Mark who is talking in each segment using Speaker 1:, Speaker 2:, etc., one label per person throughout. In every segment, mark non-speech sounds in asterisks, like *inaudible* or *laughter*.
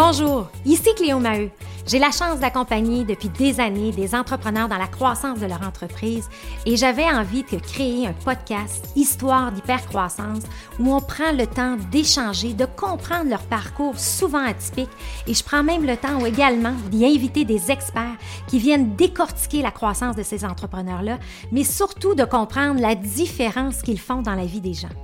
Speaker 1: Bonjour, ici Cléo Maheu. J'ai la chance d'accompagner depuis des années des entrepreneurs dans la croissance de leur entreprise et j'avais envie de créer un podcast Histoire d'hypercroissance où on prend le temps d'échanger, de comprendre leur parcours souvent atypique et je prends même le temps également d'y inviter des experts qui viennent décortiquer la croissance de ces entrepreneurs-là, mais surtout de comprendre la différence qu'ils font dans la vie des gens.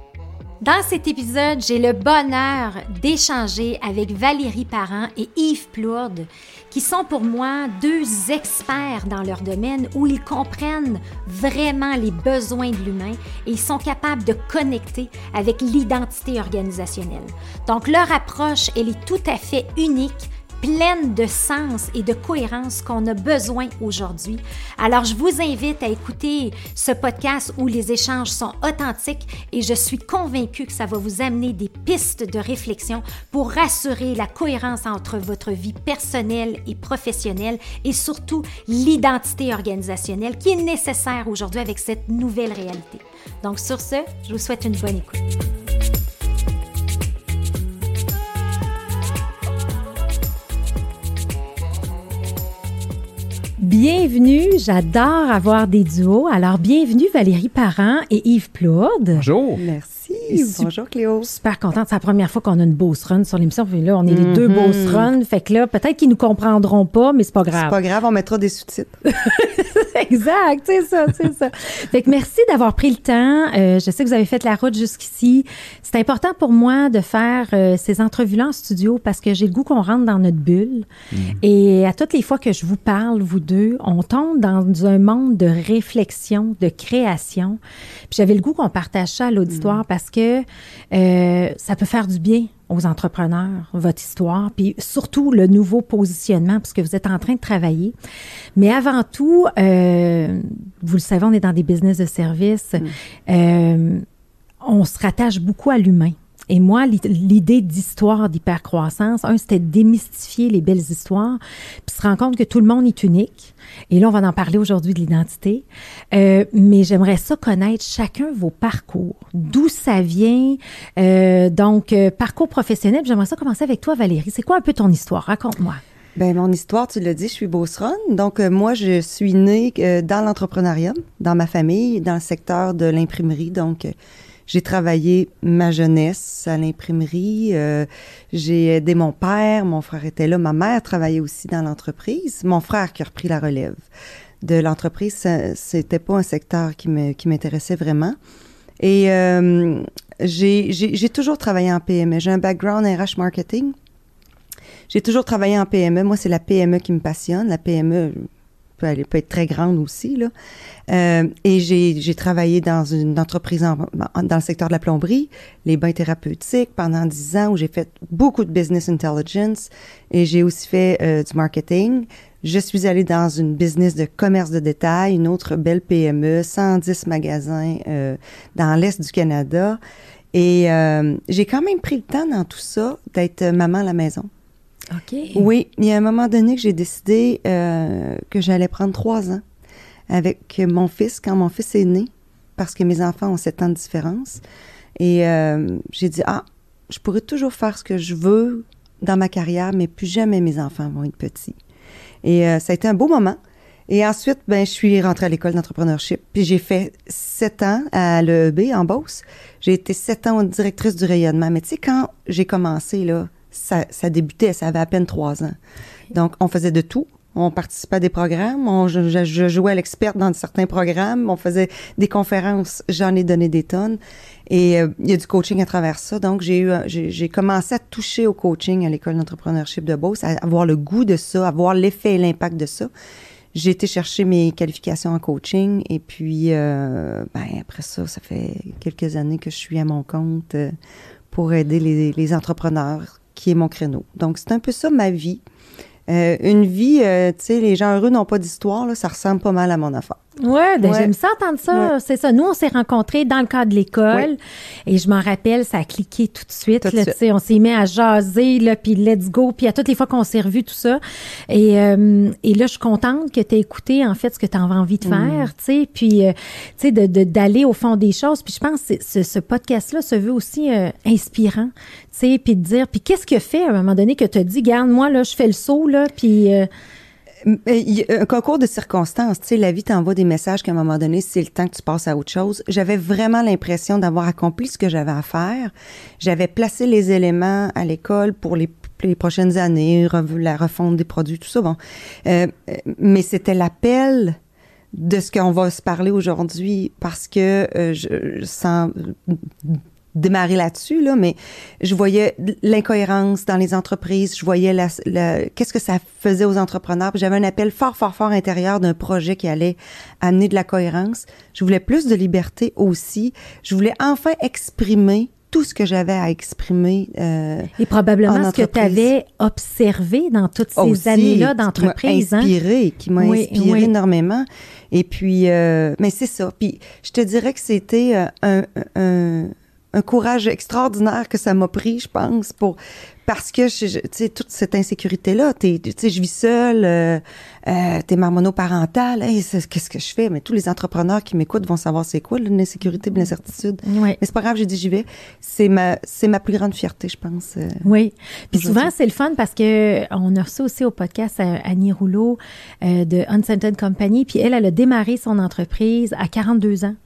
Speaker 1: Dans cet épisode, j'ai le bonheur d'échanger avec Valérie Parent et Yves Plourde, qui sont pour moi deux experts dans leur domaine où ils comprennent vraiment les besoins de l'humain et ils sont capables de connecter avec l'identité organisationnelle. Donc leur approche, elle est tout à fait unique pleine de sens et de cohérence qu'on a besoin aujourd'hui. Alors, je vous invite à écouter ce podcast où les échanges sont authentiques et je suis convaincue que ça va vous amener des pistes de réflexion pour rassurer la cohérence entre votre vie personnelle et professionnelle et surtout l'identité organisationnelle qui est nécessaire aujourd'hui avec cette nouvelle réalité. Donc, sur ce, je vous souhaite une bonne écoute. Bienvenue, j'adore avoir des duos. Alors, bienvenue Valérie Parent et Yves Plourde.
Speaker 2: Bonjour.
Speaker 3: Merci. Bonjour Cléo.
Speaker 1: Super contente. C'est la première fois qu'on a une boss run sur l'émission. Là, on est les deux mm-hmm. boss run. Fait que là, peut-être qu'ils nous comprendront pas, mais c'est pas grave.
Speaker 3: C'est pas grave, on mettra des sous-titres. *laughs*
Speaker 1: exact, c'est ça, c'est ça. *laughs* Fait que merci d'avoir pris le temps. Euh, je sais que vous avez fait la route jusqu'ici. C'est important pour moi de faire euh, ces entrevues-là en studio parce que j'ai le goût qu'on rentre dans notre bulle. Mm. Et à toutes les fois que je vous parle, vous deux, on tombe dans un monde de réflexion, de création. Puis j'avais le goût qu'on partage ça à l'auditoire mm. parce que euh, ça peut faire du bien aux entrepreneurs, votre histoire, puis surtout le nouveau positionnement, parce que vous êtes en train de travailler. Mais avant tout, euh, vous le savez, on est dans des business de service. Mm. Euh, on se rattache beaucoup à l'humain. Et moi, l'idée d'histoire d'hypercroissance, un, c'était de démystifier les belles histoires, puis se rendre compte que tout le monde est unique. Et là, on va en parler aujourd'hui de l'identité. Euh, mais j'aimerais ça connaître chacun vos parcours, d'où ça vient? Euh, donc, euh, parcours professionnel. J'aimerais ça commencer avec toi, Valérie. C'est quoi un peu ton histoire? Raconte-moi.
Speaker 3: Ben mon histoire, tu l'as dit, je suis Beauceron. Donc moi, je suis née dans l'entrepreneuriat, dans ma famille, dans le secteur de l'imprimerie. Donc j'ai travaillé ma jeunesse à l'imprimerie. Euh, j'ai aidé mon père, mon frère était là. Ma mère travaillait aussi dans l'entreprise. Mon frère qui a repris la relève de l'entreprise, c'était pas un secteur qui m'intéressait vraiment. Et euh, j'ai toujours travaillé en PME. J'ai un background RH marketing. J'ai toujours travaillé en PME. Moi, c'est la PME qui me passionne. La PME, elle peut être très grande aussi. Là. Euh, et j'ai travaillé dans une entreprise dans le secteur de la plomberie, les bains thérapeutiques pendant dix ans où j'ai fait beaucoup de business intelligence et j'ai aussi fait euh, du marketing. Je suis allée dans une business de commerce de détail, une autre belle PME, 110 magasins euh, dans l'Est du Canada. Et j'ai quand même pris le temps dans tout ça d'être maman à la maison. Oui, il y a un moment donné que j'ai décidé euh, que j'allais prendre trois ans avec mon fils quand mon fils est né, parce que mes enfants ont sept ans de différence. Et euh, j'ai dit, ah, je pourrais toujours faire ce que je veux dans ma carrière, mais plus jamais mes enfants vont être petits. Et euh, ça a été un beau moment. Et ensuite, ben, je suis rentrée à l'école d'entrepreneurship. Puis j'ai fait sept ans à l'EEB en Beauce. J'ai été sept ans directrice du rayonnement. Mais tu sais, quand j'ai commencé, là, ça, débutait, ça avait à peine trois ans. Donc, on faisait de tout. On participait à des programmes, on, je, je, jouais à l'experte dans certains programmes, on faisait des conférences, j'en ai donné des tonnes. Et euh, il y a du coaching à travers ça. Donc, j'ai eu, j'ai commencé à toucher au coaching à l'école d'entrepreneurship de Beauce, à avoir le goût de ça, à voir l'effet et l'impact de ça. J'ai été chercher mes qualifications en coaching et puis, euh, ben, après ça, ça fait quelques années que je suis à mon compte euh, pour aider les entrepreneurs qui est mon créneau. Donc, c'est un peu ça ma vie. Euh, une vie, euh, tu sais, les gens heureux n'ont pas d'histoire, là, ça ressemble pas mal à mon affaire.
Speaker 1: Ouais, ben
Speaker 3: Ouais.
Speaker 1: j'aime ça entendre ça. C'est ça. Nous, on s'est rencontrés dans le cadre de l'école et je m'en rappelle, ça a cliqué tout de suite.
Speaker 3: Tout
Speaker 1: là,
Speaker 3: suite.
Speaker 1: tu sais, on s'est mis à jaser, là, puis let's go, puis à toutes les fois qu'on s'est revus, tout ça. Et, euh, et là, je suis contente que tu aies écouté, en fait, ce que tu avais envie de faire, tu sais, puis, euh, tu sais, de- de- d'aller au fond des choses. Puis je pense que ce, ce podcast-là se veut aussi euh, inspirant, tu sais, puis de dire, puis qu'est-ce que fait à un moment donné que tu as dit, garde, moi, là, je fais le saut, là, puis...
Speaker 3: y Un concours de circonstances, tu sais, la vie t'envoie des messages qu'à un moment donné, c'est le temps que tu passes à autre chose. J'avais vraiment l'impression d'avoir accompli ce que j'avais à faire. J'avais placé les éléments à l'école pour les, prochaines années, la refonte des produits, tout ça, bon. Euh, mais c'était l'appel de ce qu'on va se parler aujourd'hui parce que euh, je, sens démarrer là-dessus, là, mais je voyais l'incohérence dans les entreprises, je voyais la, la- qu'est-ce que ça faisait aux entrepreneurs. J'avais un appel fort, fort, fort intérieur d'un projet qui allait amener de la cohérence. Je voulais plus de liberté aussi. Je voulais enfin exprimer tout ce que j'avais à exprimer. euh,
Speaker 1: Et probablement
Speaker 3: En
Speaker 1: ce que tu avais observé dans toutes ces
Speaker 3: aussi,
Speaker 1: années-là
Speaker 3: qui m'a
Speaker 1: d'entreprise. hein?
Speaker 3: inspiré, qui m'a
Speaker 1: Oui,
Speaker 3: inspiré
Speaker 1: oui.
Speaker 3: énormément. Et puis, euh, mais c'est ça. Puis, je te dirais que c'était euh, un, un, un courage extraordinaire que ça m'a pris, je pense, pour parce que tu sais toute cette insécurité là, tu sais, je vis seule, euh, euh, t'es mère monoparentale, hey, qu'est-ce que je fais? Mais tous les entrepreneurs qui m'écoutent vont savoir c'est quoi l'insécurité, l'incertitude.
Speaker 1: Oui.
Speaker 3: Mais c'est pas grave, j'ai dit j'y vais. C'est ma, c'est ma plus grande fierté, je pense. euh.
Speaker 1: Oui. Puis souvent, c'est le fun parce que on a reçu aussi au podcast euh, Annie Rouleau euh, de Unscented Company. Puis elle, elle a démarré son entreprise à 42 ans.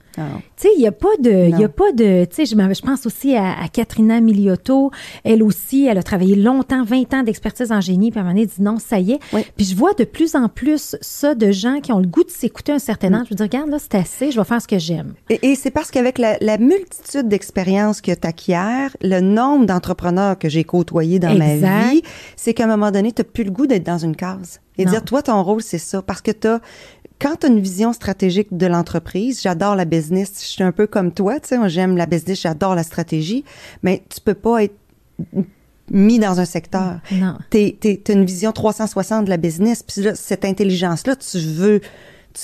Speaker 1: Tu sais, il n'y a pas de, il y a pas de, tu sais, je, pense aussi à, à Katrina Miliotto. Elle aussi, elle a travaillé longtemps, 20 ans d'expertise en génie, puis à un moment donné, elle dit non, ça y est.
Speaker 3: Oui.
Speaker 1: Puis je vois de plus en plus ça de gens qui ont le goût de s'écouter un certain âge. Je veux dire, regarde, là, c'est assez, je vais faire ce que j'aime.
Speaker 3: Et, et c'est parce qu'avec la, la multitude d'expériences que tu acquiers, le nombre d'entrepreneurs que j'ai côtoyés dans
Speaker 1: Exact.
Speaker 3: ma vie, c'est qu'à un moment donné, tu plus le goût d'être dans une case. Et
Speaker 1: Non.
Speaker 3: dire, toi, ton rôle, c'est ça. Parce que tu quand tu as une vision stratégique de l'entreprise, j'adore la business, je suis un peu comme toi, tu sais, j'aime la business, j'adore la stratégie, mais tu peux pas être mis dans un secteur.
Speaker 1: Non.
Speaker 3: Tu as une vision 360 de la business, puis là, cette intelligence-là, tu veux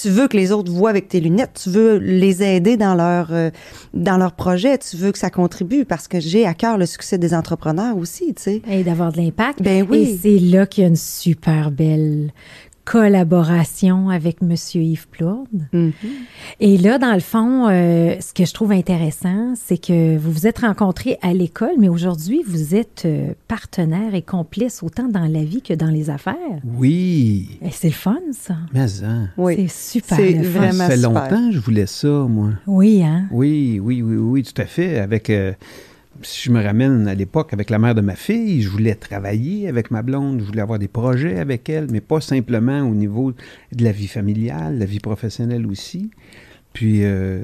Speaker 3: tu veux que les autres voient avec tes lunettes, tu veux les aider dans leur euh, dans leur projet, tu veux que ça contribue parce que j'ai à cœur le succès des entrepreneurs aussi, tu sais.
Speaker 1: Et d'avoir de l'impact.
Speaker 3: Ben oui.
Speaker 1: Et c'est là qu'il y a une super belle collaboration avec Monsieur Yves Plourde.
Speaker 3: Mhm.
Speaker 1: Et là, dans le fond, euh, ce que je trouve intéressant, c'est que vous vous êtes rencontrés à l'école, mais aujourd'hui, vous êtes euh, partenaires et complices autant dans la vie que dans les affaires.
Speaker 2: Oui,
Speaker 1: Et c'est le fun, ça.
Speaker 2: mais hein.
Speaker 3: Oui.
Speaker 1: C'est super
Speaker 3: C'est
Speaker 1: le fun.
Speaker 3: vraiment
Speaker 2: ça fait
Speaker 3: super.
Speaker 2: longtemps que je voulais ça, moi.
Speaker 1: Oui, hein?
Speaker 2: Oui, oui, oui, oui, tout à fait. Avec, euh, si je me ramène à l'époque avec la mère de ma fille, je voulais travailler avec ma blonde, je voulais avoir des projets avec elle, mais pas simplement au niveau de la vie familiale, la vie professionnelle aussi. Puis, euh,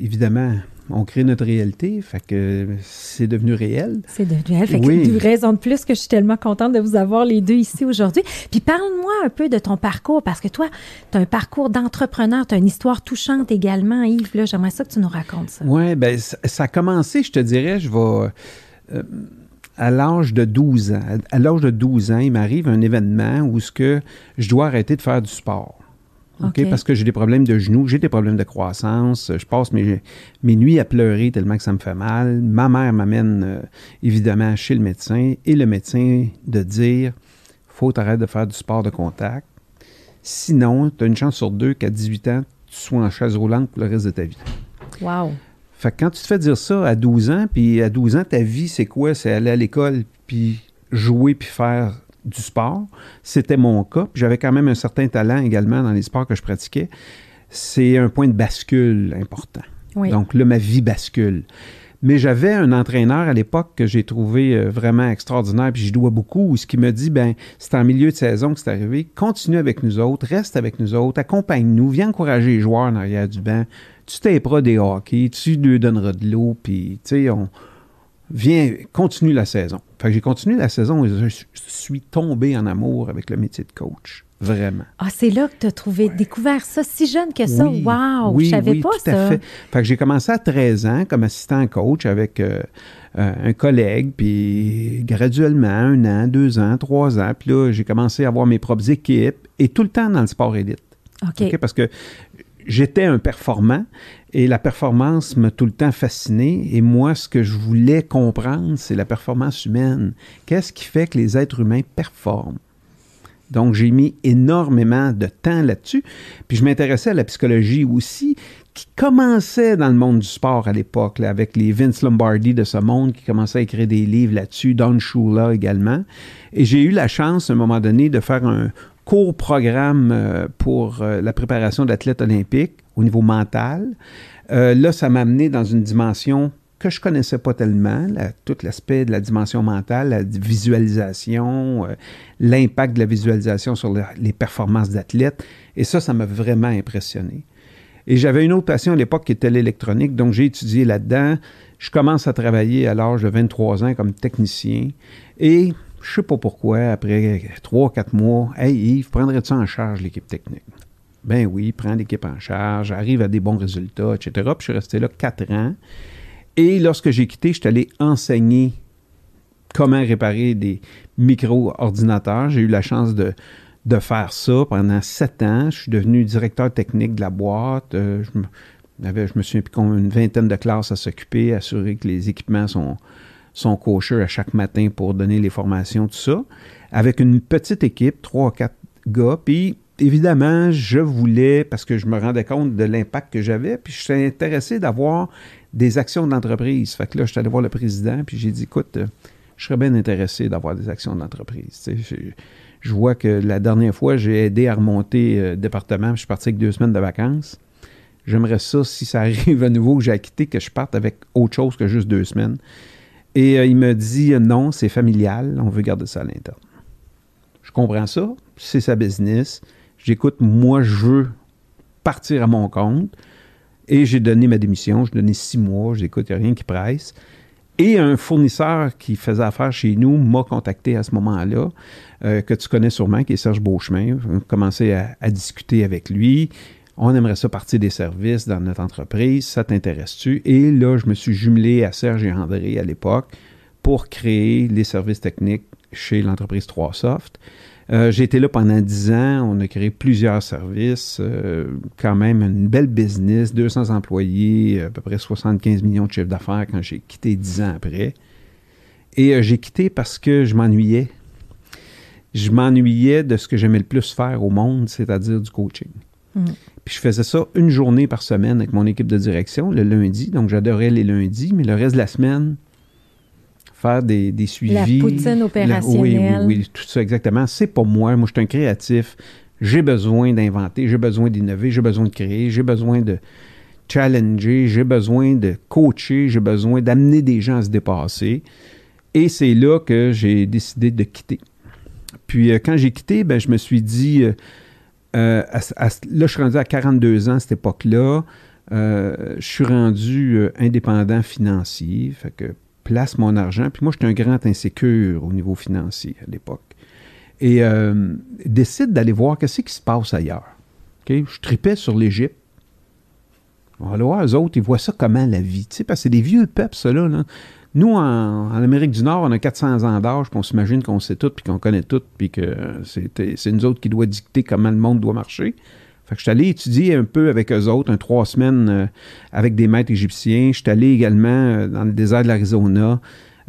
Speaker 2: évidemment, on crée notre réalité, fait que c'est devenu réel.
Speaker 1: C'est devenu elle. Fait que
Speaker 2: Oui.
Speaker 1: une raison de plus que je suis tellement contente de vous avoir les deux ici aujourd'hui. Puis parle-moi un peu de ton parcours, parce que toi, tu as un parcours d'entrepreneur, tu as une histoire touchante également, Yves. Là, j'aimerais ça que tu nous racontes ça.
Speaker 2: Oui, ben ça, ça a commencé, je te dirais, je vais euh, à l'âge de 12 ans. À, à l'âge de 12 ans, il m'arrive un événement où ce que je dois arrêter de faire du sport. OK?
Speaker 1: OK.
Speaker 2: Parce que j'ai des problèmes de genoux, j'ai des problèmes de croissance, je passe mes, mes nuits à pleurer tellement que ça me fait mal. Ma mère m'amène euh, évidemment chez le médecin et le médecin de dire faut t'arrêter de faire du sport de contact. Sinon, tu as une chance sur deux qu'à 18 ans, tu sois en chaise roulante pour le reste de ta vie.
Speaker 1: Wow.
Speaker 2: Fait que quand tu te fais dire ça à 12 ans, puis à 12 ans, ta vie, c'est quoi? C'est aller à l'école, puis jouer, puis faire du sport. C'était mon cas. J'avais quand même un certain talent également dans les sports que je pratiquais. C'est un point de bascule important.
Speaker 1: Oui.
Speaker 2: Donc là, ma vie bascule. Mais j'avais un entraîneur à l'époque que j'ai trouvé euh, vraiment extraordinaire, puis j'y dois beaucoup, ce qui me dit, ben, c'est en milieu de saison que c'est arrivé, continue avec nous autres, reste avec nous autres, accompagne-nous, viens encourager les joueurs en arrière du banc, tu taperas des hockey, tu lui donneras de l'eau, puis, tu sais, on... Viens, continue la saison. Fait que j'ai continué la saison et je suis tombé en amour avec le métier de coach. Vraiment.
Speaker 1: Ah, c'est là que tu as trouvé, découvert ça si jeune que ça?
Speaker 2: Oui,
Speaker 1: wow!
Speaker 2: oui,
Speaker 1: je savais
Speaker 2: oui,
Speaker 1: pas
Speaker 2: tout
Speaker 1: ça.
Speaker 2: à fait. Fait que j'ai commencé à 13 ans comme assistant coach avec euh, euh, un collègue, puis graduellement, un an, deux ans, trois ans, puis là, j'ai commencé à avoir mes propres équipes et tout le temps dans le sport élite.
Speaker 1: OK.
Speaker 2: OK? Parce que j'étais un performant et la performance m'a tout le temps fasciné. Et moi, ce que je voulais comprendre, c'est la performance humaine. Qu'est-ce qui fait que les êtres humains performent? Donc, j'ai mis énormément de temps là-dessus. Puis, je m'intéressais à la psychologie aussi, qui commençait dans le monde du sport à l'époque, avec les Vince Lombardi de ce monde qui commençaient à écrire des livres là-dessus, Don Shula également. Et j'ai eu la chance, à un moment donné, de faire un court programme euh, pour euh, la préparation d'athlètes olympiques au niveau mental. Euh, là, ça m'a amené dans une dimension que je connaissais pas tellement, tout l'aspect de la dimension mentale, la visualisation, l'impact de la visualisation sur les performances d'athlètes. Et ça, ça m'a vraiment impressionné. Et j'avais une autre passion à l'époque qui était l'électronique, donc j'ai étudié là-dedans. Je commence à travailler à l'âge de 23 ans comme technicien. Et je sais pas pourquoi, après 3-4 mois, Hey Yves, prendrais-tu en charge l'équipe technique? Ben oui, prends l'équipe en charge, arrive à des bons résultats, etc. Puis je suis resté là 4 ans. Et lorsque j'ai quitté, je suis allé enseigner comment réparer des micro-ordinateurs. J'ai eu la chance de, de faire ça pendant sept ans. Je suis devenu directeur technique de la boîte. Euh, je, me, avait, je me une vingtaine de classes à s'occuper, assurer que les équipements sont, sont cocheux à chaque matin pour donner les formations, tout ça. Avec une petite équipe, trois quatre gars. Puis, évidemment, je voulais, parce que je me rendais compte de l'impact que j'avais, puis je suis intéressé d'avoir des actions d'entreprise. Fait que là, je suis allé voir le président, puis j'ai dit, écoute, euh, je serais bien intéressé d'avoir des actions d'entreprise. Je vois que la dernière fois, j'ai aidé à remonter le euh, département. Je suis parti avec deux semaines de vacances. J'aimerais ça, si ça *laughs* arrive à nouveau, que j'ai quitté, que je parte avec autre chose que juste deux semaines. Et euh, il me dit euh, non, c'est familial, on veut garder ça à l'interne. Je comprends ça, c'est sa business. J'écoute, moi, je veux partir à mon compte. Et j'ai donné ma démission. J'ai donné six mois. J'écoute, il n'y a rien qui presse. Et un fournisseur qui faisait affaire chez nous m'a contacté à ce moment-là, euh, que tu connais sûrement, qui est Serge Beauchemin. On a commencé à, discuter avec lui. On aimerait ça partir des services dans notre entreprise. Ça t'intéresse-tu? Et là, je me suis jumelé à Serge et André à l'époque pour créer les services techniques chez l'entreprise 3Soft. Euh, j'ai été là pendant 10 ans. On a créé plusieurs services. Euh, quand même une belle business, 200 employés, à peu près 75 millions de chiffre d'affaires quand j'ai quitté 10 ans après. Et euh, j'ai quitté parce que je m'ennuyais. Je m'ennuyais de ce que j'aimais le plus faire au monde, c'est-à-dire du coaching. Mm. Puis je faisais ça une journée par semaine avec mon équipe de direction, le lundi. Donc j'adorais les lundis, mais le reste de la semaine, faire des, suivis. La
Speaker 1: poutine opérationnelle.
Speaker 2: oui, oui, tout ça, exactement. C'est pas moi. Moi, je suis un créatif. J'ai besoin d'inventer, j'ai besoin d'innover, j'ai besoin de créer, j'ai besoin de challenger, j'ai besoin de coacher, j'ai besoin d'amener des gens à se dépasser. Et c'est là que j'ai décidé de quitter. Puis euh, quand j'ai quitté, ben, je me suis dit, euh, euh, là, je suis rendu à 42 ans à cette époque-là. je suis rendu indépendant financier. Fait que place mon argent. Puis moi, j'étais un grand insécure au niveau financier à l'époque. Et euh, décide d'aller voir qu'est-ce qui se passe ailleurs. Je tripais sur l'Égypte. On va voir, eux autres, ils voient ça comment la vie? parce que c'est des vieux peuples, ça, là. Nous, en, Amérique du Nord, on a 400 ans d'âge, puis on s'imagine qu'on sait tout, puis qu'on connaît tout, puis que c'est nous autres qui doit dicter comment le monde doit marcher. Fait que je suis allé étudier un peu avec eux autres, un trois semaines euh, avec des maîtres égyptiens. Je suis allé également euh, dans le désert de l'Arizona.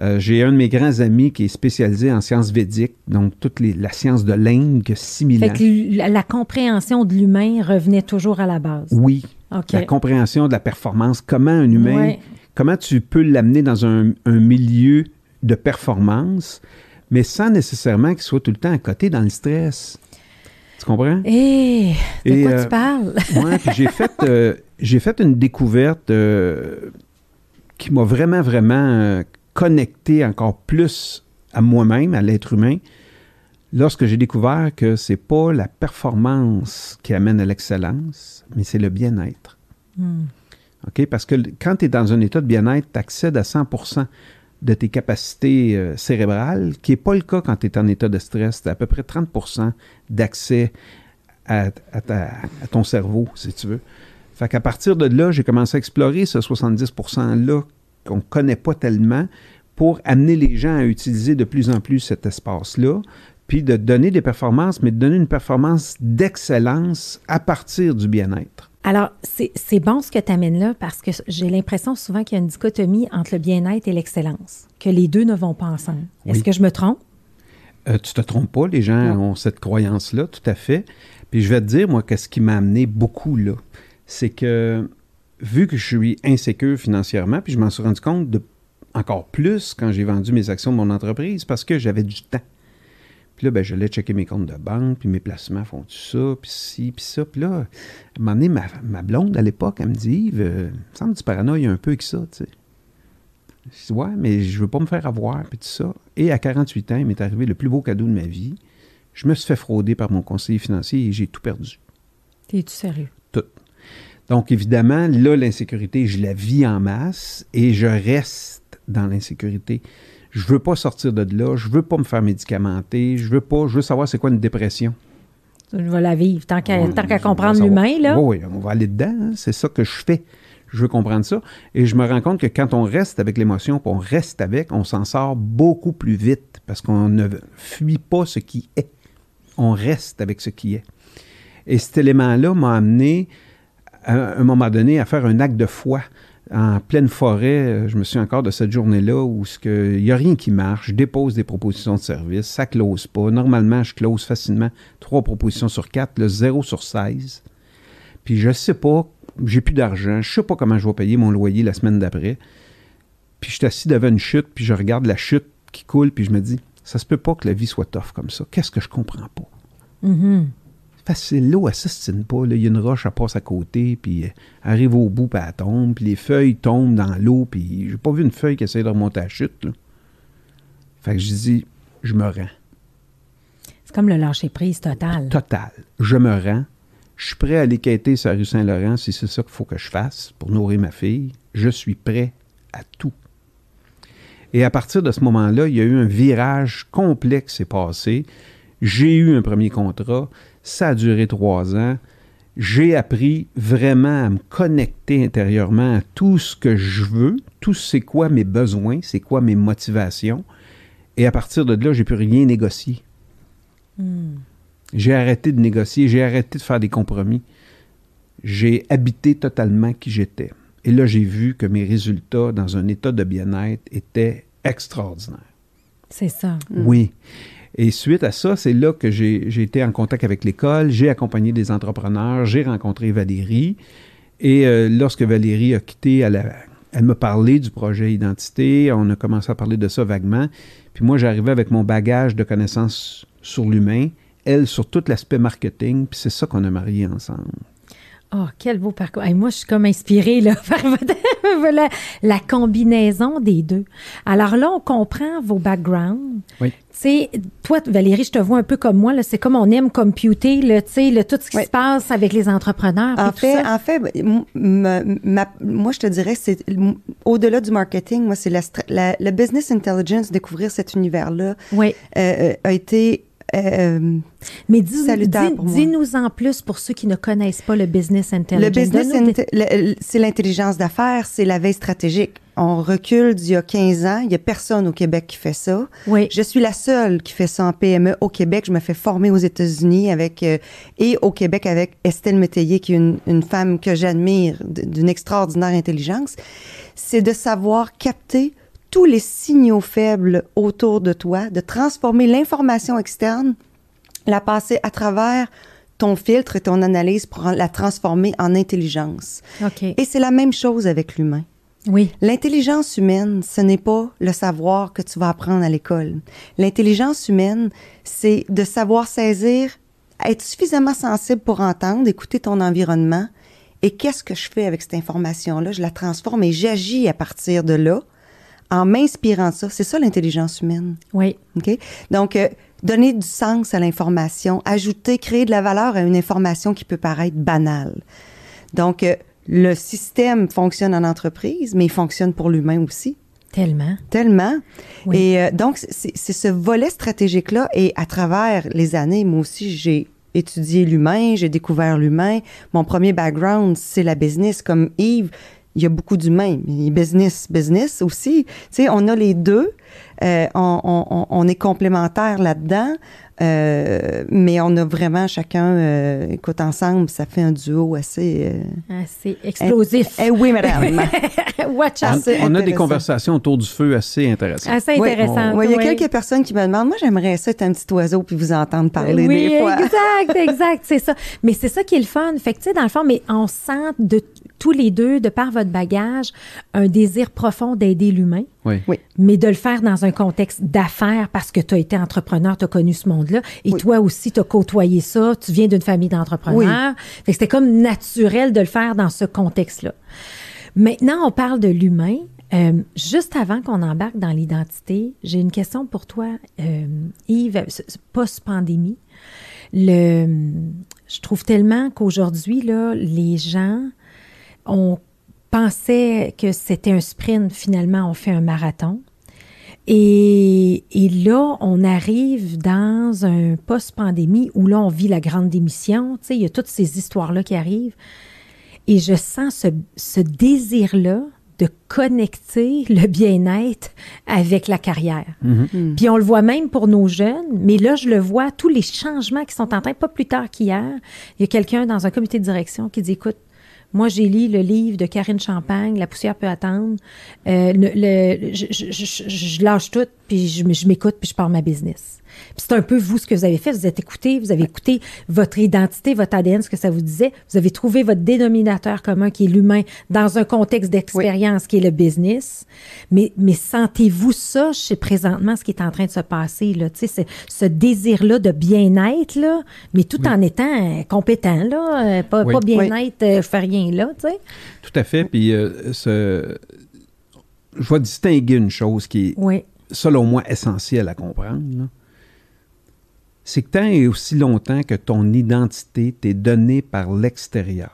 Speaker 2: Euh, j'ai un de mes grands amis qui est spécialisé en sciences védiques, donc toute les, la science de l'Inde, que 6000
Speaker 1: ans. Que la, compréhension de l'humain revenait toujours à la base.
Speaker 2: Oui. La compréhension de la performance. Comment un humain, comment tu peux l'amener dans un, un, milieu de performance, mais sans nécessairement qu'il soit tout le temps à côté dans le stress? Tu comprends?
Speaker 1: Hé, eh, de quoi tu euh, parles?
Speaker 2: oui, puis j'ai *laughs* fait, euh, j'ai fait une découverte euh, qui m'a vraiment, vraiment connecté encore plus à moi-même, à l'être humain, lorsque j'ai découvert que c'est pas la performance qui amène à l'excellence, mais c'est le bien-être. Hmm. OK? Parce que quand tu es dans un état de bien-être, tu accèdes à 100% de tes capacités euh, cérébrales, qui n'est pas le cas quand tu es en état de stress. Tu as à peu près 30% d'accès à, ton cerveau, si tu veux. Fait qu'à partir de là, j'ai commencé à explorer ce 70 %-là qu'on ne connaît pas tellement pour amener les gens à utiliser de plus en plus cet espace-là, puis de donner des performances, mais de donner une performance d'excellence à partir du bien-être.
Speaker 1: Alors, c'est bon ce que tu amènes là parce que j'ai l'impression souvent qu'il y a une dichotomie entre le bien-être et l'excellence, que les deux ne vont pas ensemble. Est-ce que je me trompe?
Speaker 2: Euh, tu te trompes pas, les gens
Speaker 1: Non.
Speaker 2: ont cette croyance-là, tout à fait. Puis je vais te dire, moi, qu'est-ce qui m'a amené beaucoup là, c'est que vu que je suis insécure financièrement, puis je m'en suis rendu compte de encore plus quand j'ai vendu mes actions de mon entreprise parce que j'avais du temps. Puis là, ben, j'allais checker mes comptes de banque, puis mes placements font tout ça, puis ci, puis ça. Puis là, à un moment donné, ma, ma blonde, à l'époque, elle me dit, Yves, euh, il me semble que tu paranoïes un peu avec ça, tu sais. Je dis, ouais, mais je veux pas me faire avoir, puis tout ça. Et à 48 ans, il m'est arrivé le plus beau cadeau de ma vie. Je me suis fait frauder par mon conseiller financier et j'ai tout perdu.
Speaker 1: T'es-tu sérieux?
Speaker 2: Tout. Donc, évidemment, là, l'insécurité, je la vis en masse et je reste dans l'insécurité. Je veux pas sortir de là, je veux pas me faire médicamenter, je veux pas, je veux savoir c'est quoi une dépression.
Speaker 1: Je vais la vivre. Tant qu'à
Speaker 2: On- on va
Speaker 1: comprendre l'humain, là.
Speaker 2: Oui, on va aller dedans. hein. C'est ça que je fais. Je veux comprendre ça. Et je me rends compte que quand on reste avec l'émotion, puis on reste avec, on s'en sort beaucoup plus vite parce qu'on ne fuit pas ce qui est. On reste avec ce qui est. Et cet élément-là m'a amené, à un moment donné, à faire un acte de foi. En pleine forêt, euh, je me souviens encore de cette journée-là où il n'y a rien qui marche. Je dépose des propositions de service, ça close pas. Normalement, je close facilement trois propositions sur quatre, le 0 sur 16. Puis je sais pas, j'ai plus d'argent, je sais pas comment je vais payer mon loyer la semaine d'après. Puis je suis assis devant une chute, puis je regarde la chute qui coule, puis je me dis, ça se peut pas que la vie soit tough comme ça. Qu'est-ce que je comprends pas?
Speaker 1: Mhm.
Speaker 2: Facile. L'eau, elle s'estime pas. là. Il y a une roche, elle passe à côté, puis elle arrive au bout, puis elle tombe, puis les feuilles tombent dans l'eau, puis j'ai pas vu une feuille qui essaie de remonter à la chute. Là. Fait que je dis, je me rends.
Speaker 1: C'est comme le lâcher-prise total.
Speaker 2: Total. Je me rends. Je suis prêt à aller quêter sur la rue Saint-Laurent si c'est ça qu'il faut que je fasse pour nourrir ma fille. Je suis prêt à tout. Et à partir de ce moment-là, il y a eu un virage complet qui s'est passé. J'ai eu un premier contrat. Ça a duré trois ans. J'ai appris vraiment à me connecter intérieurement à tout ce que je veux, tout c'est quoi mes besoins, c'est quoi mes motivations. Et à partir de là, j'ai plus rien négocier. J'ai arrêté de négocier, j'ai arrêté de faire des compromis. J'ai habité totalement qui j'étais. Et là, j'ai vu que mes résultats dans un état de bien-être étaient extraordinaires.
Speaker 1: C'est ça.
Speaker 2: Oui. Et suite à ça, c'est là que j'ai été en contact avec l'école, j'ai accompagné des entrepreneurs, j'ai rencontré Valérie. Et euh, lorsque Valérie a quitté, elle, elle me parlait du projet Identité. On a commencé à parler de ça vaguement. Puis moi, j'arrivais avec mon bagage de connaissances sur l'humain, elle sur tout l'aspect marketing. Puis c'est ça qu'on a marié ensemble.
Speaker 1: Oh, quel beau parcours. Hey, moi, je suis comme inspirée là, *laughs* par votre- la, la combinaison des deux. Alors là, on comprend vos backgrounds.
Speaker 2: Oui.
Speaker 1: Tu sais, toi, Valérie, je te vois un peu comme moi. là, C'est comme on aime computer, là, tu sais, là, tout ce qui
Speaker 3: Oui.
Speaker 1: se passe avec les entrepreneurs.
Speaker 3: En
Speaker 1: tout
Speaker 3: fait,
Speaker 1: ça.
Speaker 3: en fait, ma- moi, je te dirais, c'est au-delà du marketing, moi, c'est la, la- le business intelligence, découvrir cet univers-là,
Speaker 1: oui.
Speaker 3: euh, euh, a été euh,
Speaker 1: Mais dis,
Speaker 3: salutaire
Speaker 1: dis-
Speaker 3: pour moi.
Speaker 1: dis-nous en plus pour ceux qui ne connaissent pas le business intelligence.
Speaker 3: Le business, c'est l'intelligence d'affaires, c'est la veille stratégique. On recule d'il y a 15 ans. Il y a personne au Québec qui fait ça.
Speaker 1: Oui.
Speaker 3: Je suis la seule qui fait ça en PME au Québec. Je me fais former aux États-Unis avec euh, et au Québec avec Estelle Métayer, qui est une, une femme que j'admire d'une extraordinaire intelligence. C'est de savoir capter tous les signaux faibles autour de toi, de transformer l'information externe, la passer à travers ton filtre et ton analyse pour la transformer en intelligence. Et c'est la même chose avec l'humain.
Speaker 1: Oui.
Speaker 3: L'intelligence humaine, ce n'est pas le savoir que tu vas apprendre à l'école. L'intelligence humaine, c'est de savoir saisir, être suffisamment sensible pour entendre, écouter ton environnement. Et qu'est-ce que je fais avec cette information-là? Je la transforme et j'agis à partir de là en m'inspirant de ça. C'est ça l'intelligence humaine.
Speaker 1: Oui.
Speaker 3: OK? Donc, euh, donner du sens à l'information, ajouter, créer de la valeur à une information qui peut paraître banale. Donc, euh, le système fonctionne en entreprise, mais il fonctionne pour l'humain aussi.
Speaker 1: Tellement.
Speaker 3: Tellement.
Speaker 1: Oui.
Speaker 3: Et euh, donc, c'est c'est ce volet stratégique-là. Et à travers les années, moi aussi, j'ai étudié l'humain, j'ai découvert l'humain. Mon premier background, c'est la business. Comme Yves, il y a beaucoup d'humains, mais business, business aussi. Tu sais, on a les deux. Euh, on, on, on, est complémentaires là-dedans. Euh, mais on a vraiment chacun, euh, écoute, ensemble, ça fait un duo assez...
Speaker 1: Euh, assez explosif.
Speaker 3: Eh, eh oui, madame. *laughs*
Speaker 1: Watch out.
Speaker 2: On, on a des conversations autour du feu assez intéressantes.
Speaker 1: Assez intéressantes,
Speaker 3: oui. Il y a quelques personnes qui me demandent, moi, j'aimerais ça être un petit oiseau puis vous entendre parler
Speaker 1: oui,
Speaker 3: des fois.
Speaker 1: exact, exact, c'est ça. Mais c'est ça qui est le fun. Fait que, tu sais, dans le fond, mais on sent de tous les deux, de par votre bagage, un désir profond d'aider l'humain.
Speaker 2: Oui.
Speaker 3: Oui.
Speaker 1: Mais de le faire dans un contexte d'affaires parce que tu as été entrepreneur, tu as connu ce monde-là. Et
Speaker 3: Oui.
Speaker 1: toi aussi, tu as côtoyé ça. Tu viens d'une famille d'entrepreneurs. Fait que c'était comme naturel de le faire dans ce contexte-là. Maintenant, on parle de l'humain. Euh, juste avant qu'on embarque dans l'identité, j'ai une question pour toi, euh, Yves, post-pandémie. Le, je trouve tellement qu'aujourd'hui, là, les gens, on pensait que c'était un sprint, finalement, on fait un marathon. Et, et là, on arrive dans un post-pandémie où là, on vit la grande démission. Tu sais, il y a toutes ces histoires-là qui arrivent. Et je sens ce, ce désir-là de connecter le bien-être avec la carrière. Puis on le voit même pour nos jeunes, mais là, je le vois, tous les changements qui sont en train, pas plus tard qu'hier, il y a quelqu'un dans un comité de direction qui dit, écoute, moi, j'ai lu le livre de Karine Champagne, La poussière peut attendre. Euh, le, le- je, je- je- je lâche tout, puis je, m'écoute, puis je pars ma business. Puis c'est un peu vous ce que vous avez fait. Vous êtes écouté, vous avez écouté votre identité, votre ADN, ce que ça vous disait. Vous avez trouvé votre dénominateur commun qui est l'humain dans un contexte d'expérience qui est le business. Mais, mais sentez-vous ça chez présentement, ce qui est en train de se passer, là? Tu sais, ce, désir-là de bien-être, là, mais tout en étant euh, compétent, là. euh, Pas,
Speaker 2: Oui.
Speaker 1: pas bien-être, je fais rien là, tu sais.
Speaker 2: Tout à fait. Puis, euh, ce... je vais distinguer une chose qui est,
Speaker 1: Oui.
Speaker 2: selon moi, essentielle à comprendre. C'est que tant et aussi longtemps que ton identité t'est donnée par l'extérieur.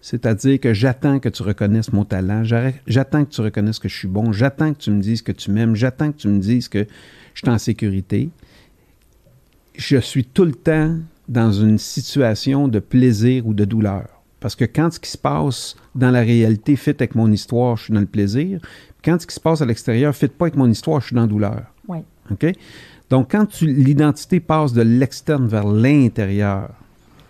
Speaker 2: C'est-à-dire que j'attends que tu reconnaisses mon talent, j'attends que tu reconnaisses que je suis bon, j'attends que tu me dises que tu m'aimes, j'attends que tu me dises que je suis en sécurité. Je suis tout le temps dans une situation de plaisir ou de douleur. Parce que quand ce qui se passe dans la réalité fit avec mon histoire, je suis dans le plaisir. Quand ce qui se passe à l'extérieur fit pas avec mon histoire, je suis dans la douleur.
Speaker 1: Oui.
Speaker 2: OK? Donc, quand l'identité passe de l'externe vers l'intérieur,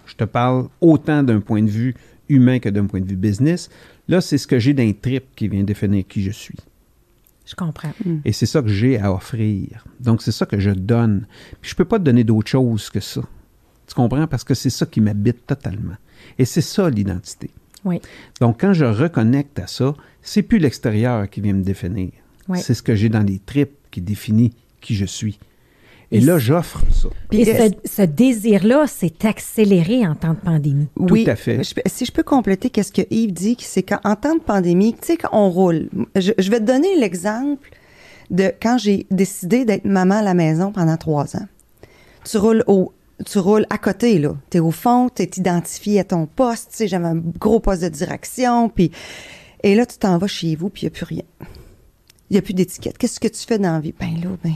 Speaker 2: je te parle autant d'un point de vue humain que d'un point de vue business, là, c'est ce que j'ai d'un trip qui vient définir qui je suis.
Speaker 1: Je comprends.
Speaker 2: Et c'est ça que j'ai à offrir. Donc, c'est ça que je donne. Puis, je peux pas te donner d'autre chose que ça. Tu comprends? Parce que c'est ça qui m'habite totalement. Et c'est ça l'identité.
Speaker 1: Oui.
Speaker 2: Donc, quand je reconnecte à ça, c'est plus l'extérieur qui vient me définir. C'est ce que j'ai dans les tripes qui définit qui je suis. Et,
Speaker 1: Et
Speaker 2: là, j'offre ça.
Speaker 3: Puis
Speaker 1: Et ce, ce désir-là s'est accéléré en temps de pandémie.
Speaker 3: Oui,
Speaker 2: à fait.
Speaker 3: je si je peux compléter qu'est-ce que Yves dit, c'est qu'en temps de pandémie, tu sais, quand on roule, je, je vais te donner l'exemple de quand j'ai décidé d'être maman à la maison pendant trois ans. Tu roules au, tu roules à côté, là. T'es au fond, t'es identifié à ton poste, tu sais, j'avais un gros poste de direction, puis, et là, tu t'en vas chez vous, puis il n'y a plus rien. Il n'y a plus d'étiquette. Qu'est-ce que tu fais dans la vie? Ben là, ben,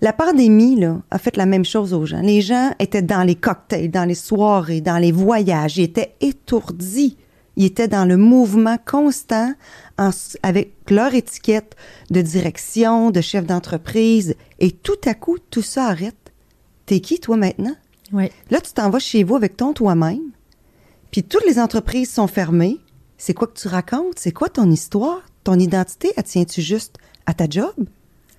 Speaker 3: la pandémie, là, a fait la même chose aux gens. Les gens étaient dans les cocktails, dans les soirées, dans les voyages. Ils étaient étourdis. Ils étaient dans le mouvement constant avec leur étiquette de direction, de chef d'entreprise. Et tout à coup, tout ça arrête. T'es qui, toi, maintenant?
Speaker 1: Oui.
Speaker 3: Là, tu t'en vas chez vous avec ton toi-même. Puis toutes les entreprises sont fermées. C'est quoi que tu racontes? C'est quoi ton histoire? Ton identité, elle tient-tu juste à ta job?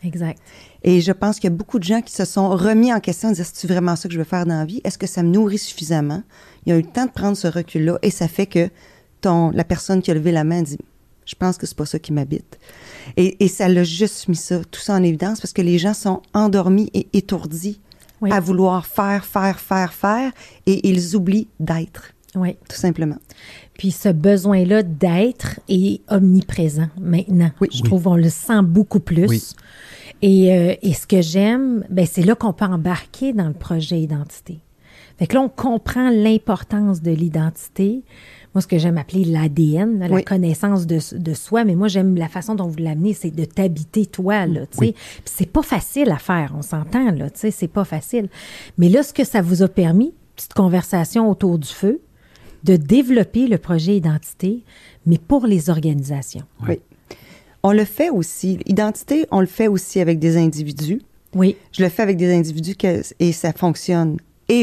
Speaker 1: Exact.
Speaker 3: Et je pense qu'il y a beaucoup de gens qui se sont remis en question, de dire, c'est vraiment ça que je veux faire dans la vie? Est-ce que ça me nourrit suffisamment? Il y a eu le temps de prendre ce recul-là et ça fait que ton, la personne qui a levé la main dit, je pense que c'est pas ça qui m'habite. Et, et ça l'a juste mis ça, tout ça en évidence parce que les gens sont endormis et étourdis
Speaker 1: Oui.
Speaker 3: à vouloir faire, faire, faire, faire et ils oublient d'être,
Speaker 1: Oui.
Speaker 3: tout simplement.
Speaker 1: Puis ce besoin-là d'être est omniprésent maintenant.
Speaker 3: Oui.
Speaker 1: Je trouve on le sent beaucoup plus.
Speaker 2: Oui.
Speaker 1: Et, euh, et ce que j'aime, ben, c'est là qu'on peut embarquer dans le projet identité. Fait que là, on comprend l'importance de l'identité. Moi, ce que j'aime appeler l'ADN, la
Speaker 3: Oui.
Speaker 1: connaissance de, de soi, mais moi, j'aime la façon dont vous l'amenez, c'est de t'habiter toi, là, tu sais.
Speaker 2: Oui.
Speaker 1: C'est pas facile à faire, on s'entend, là, tu sais, c'est pas facile. Mais là, ce que ça vous a permis, petite conversation autour du feu, de développer le projet identité, mais pour les organisations.
Speaker 3: Oui. On le fait aussi. Identité, on le fait aussi avec des individus.
Speaker 1: Oui.
Speaker 3: Je le fais avec des individus que, et ça fonctionne.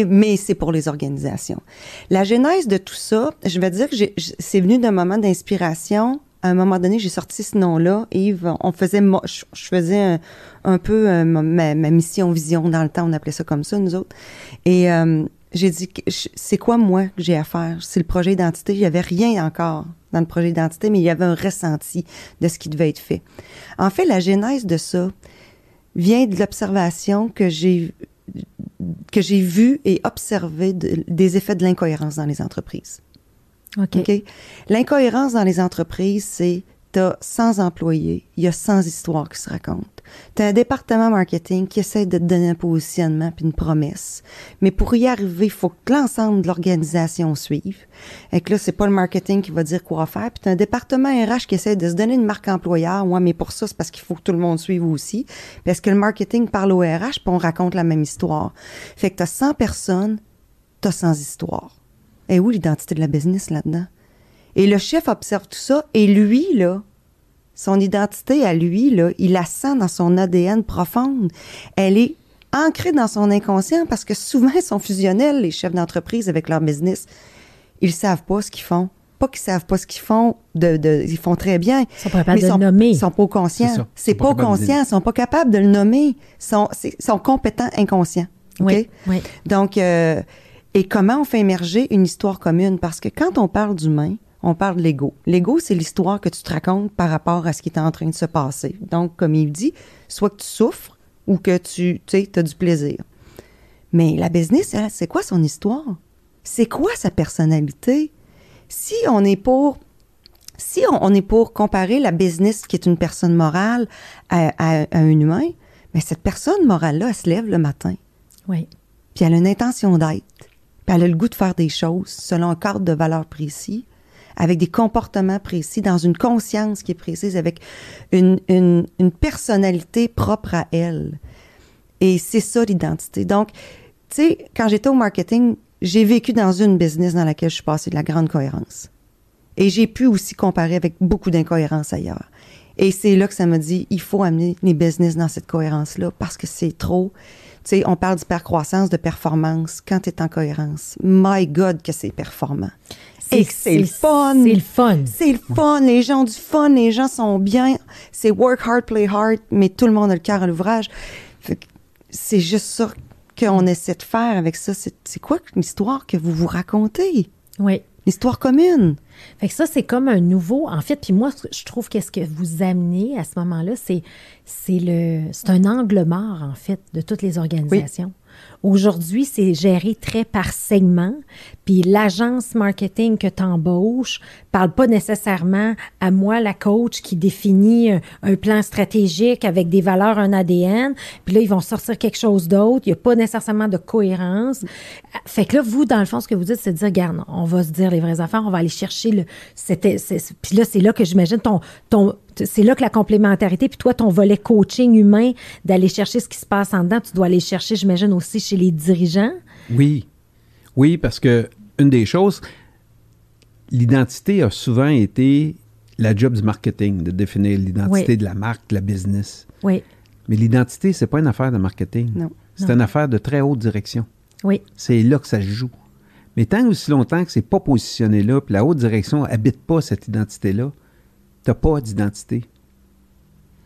Speaker 3: Mais c'est pour les organisations. La genèse de tout ça, je vais dire que c'est venu d'un moment d'inspiration. À un moment donné, j'ai sorti ce nom-là. Yves, on faisait, je, faisais un, peu euh, ma, mission vision dans le temps. On appelait ça comme ça, nous autres. Et euh, j'ai dit, c'est quoi moi que j'ai à faire? C'est le projet d'identité. Il n'y avait rien encore dans le projet d'identité, mais il y avait un ressenti de ce qui devait être fait. En fait, la genèse de ça vient de l'observation que j'ai que j'ai vu et observé de- des effets de l'incohérence dans les entreprises.
Speaker 1: OK.
Speaker 3: OK? L'incohérence dans les entreprises, c'est t'as 100 employés, il y a 100 histoires qui se racontent. T'as un département marketing qui essaie de te donner un positionnement puis une promesse. Mais pour y arriver, il faut que l'ensemble de l'organisation suive. Et que là, c'est pas le marketing qui va dire quoi faire. Puis t'as un département RH qui essaie de se donner une marque employeur. Ouais, mais pour ça, c'est parce qu'il faut que tout le monde suive aussi. Parce que le marketing parle au RH puis on raconte la même histoire. Fait que t'as 100 personnes, t'as 100 histoires. Et où l'identité de la business là-dedans? Et le chef observe tout ça, et lui, là, son identité à lui, là, il la sent dans son ADN profonde. Elle est ancrée dans son inconscient parce que souvent, ils sont fusionnels, les chefs d'entreprise, avec leur business. Ils savent pas ce qu'ils font. Pas qu'ils savent pas ce qu'ils font, de, de- ils font très bien.
Speaker 1: Ils sont pas capables de
Speaker 3: sont,
Speaker 1: le nommer.
Speaker 3: Ils sont pas conscients. C'est pas
Speaker 2: pas
Speaker 3: conscient. Ils sont pas capables de le nommer. Ils sont, sont compétents inconscients. OK?
Speaker 1: Oui, oui.
Speaker 3: Donc, euh, et comment on fait émerger une histoire commune? Parce que quand on parle d'humain, on parle de l'ego. L'ego, c'est l'histoire que tu te racontes par rapport à ce qui est en train de se passer. Donc, comme il dit, soit que tu souffres ou que tu as du plaisir. Mais la business, c'est quoi son histoire? C'est quoi sa personnalité? Si on est pour si on, on est pour comparer la business qui est une personne morale à, à- à un humain, mais cette personne morale-là, elle se lève le matin
Speaker 1: Oui.
Speaker 3: puis elle a une intention d'être, puis elle a le goût de faire des choses selon un cadre de valeurs précis, avec des comportements précis, dans une conscience qui est précise, avec une, une, personnalité propre à elle. Et c'est ça l'identité. Donc, tu sais, quand j'étais au marketing, j'ai vécu dans une business dans laquelle je suis passée de la grande cohérence. Et j'ai pu aussi comparer avec beaucoup d'incohérences ailleurs. Et c'est là que ça m'a dit, il faut amener les business dans cette cohérence-là parce que c'est trop. Tu sais, on parle d'hypercroissance, de performance. Quand tu es en cohérence, my God, que c'est performant. Et que c'est le fun.
Speaker 1: C'est le fun.
Speaker 3: C'est le fun. Les gens ont du fun. Les gens sont bien. C'est work hard, play hard, mais tout le monde a le cœur à l'ouvrage. C'est juste ça qu'on essaie de faire avec ça. C'est c'est quoi l'histoire que vous vous racontez?
Speaker 1: Oui.
Speaker 3: L'histoire commune.
Speaker 1: Fait que ça, c'est comme un nouveau. En fait, puis moi, je trouve qu'est-ce que vous amenez à ce moment-là, c'est c'est le c'est un angle mort, en fait, de toutes les organisations. Aujourd'hui, c'est géré très par segment. Puis l'agence marketing que tu embauches parle pas nécessairement à moi, la coach, qui définit un, un plan stratégique avec des valeurs, un ADN. Puis là, ils vont sortir quelque chose d'autre. Il n'y a pas nécessairement de cohérence. Fait que là, vous, dans le fond, ce que vous dites, c'est de dire, regarde, on va se dire les vraies affaires, on va aller chercher le. Puis là, c'est là que j'imagine ton, ton, c'est là que la complémentarité, puis toi, ton volet coaching humain, d'aller chercher ce qui se passe en dedans, tu dois aller chercher, j'imagine, aussi chez les dirigeants?
Speaker 2: Oui. Oui, parce que une des choses, l'identité a souvent été la job du marketing, de définir l'identité
Speaker 1: Oui.
Speaker 2: de la marque, de la business.
Speaker 1: Oui,
Speaker 2: Mais l'identité, c'est pas une affaire de marketing.
Speaker 3: Non.
Speaker 2: C'est une affaire de très haute direction.
Speaker 1: oui,
Speaker 2: C'est là que ça se joue. Mais tant aussi longtemps que c'est pas positionné là, puis la haute direction habite pas cette identité-là, t'as pas d'identité.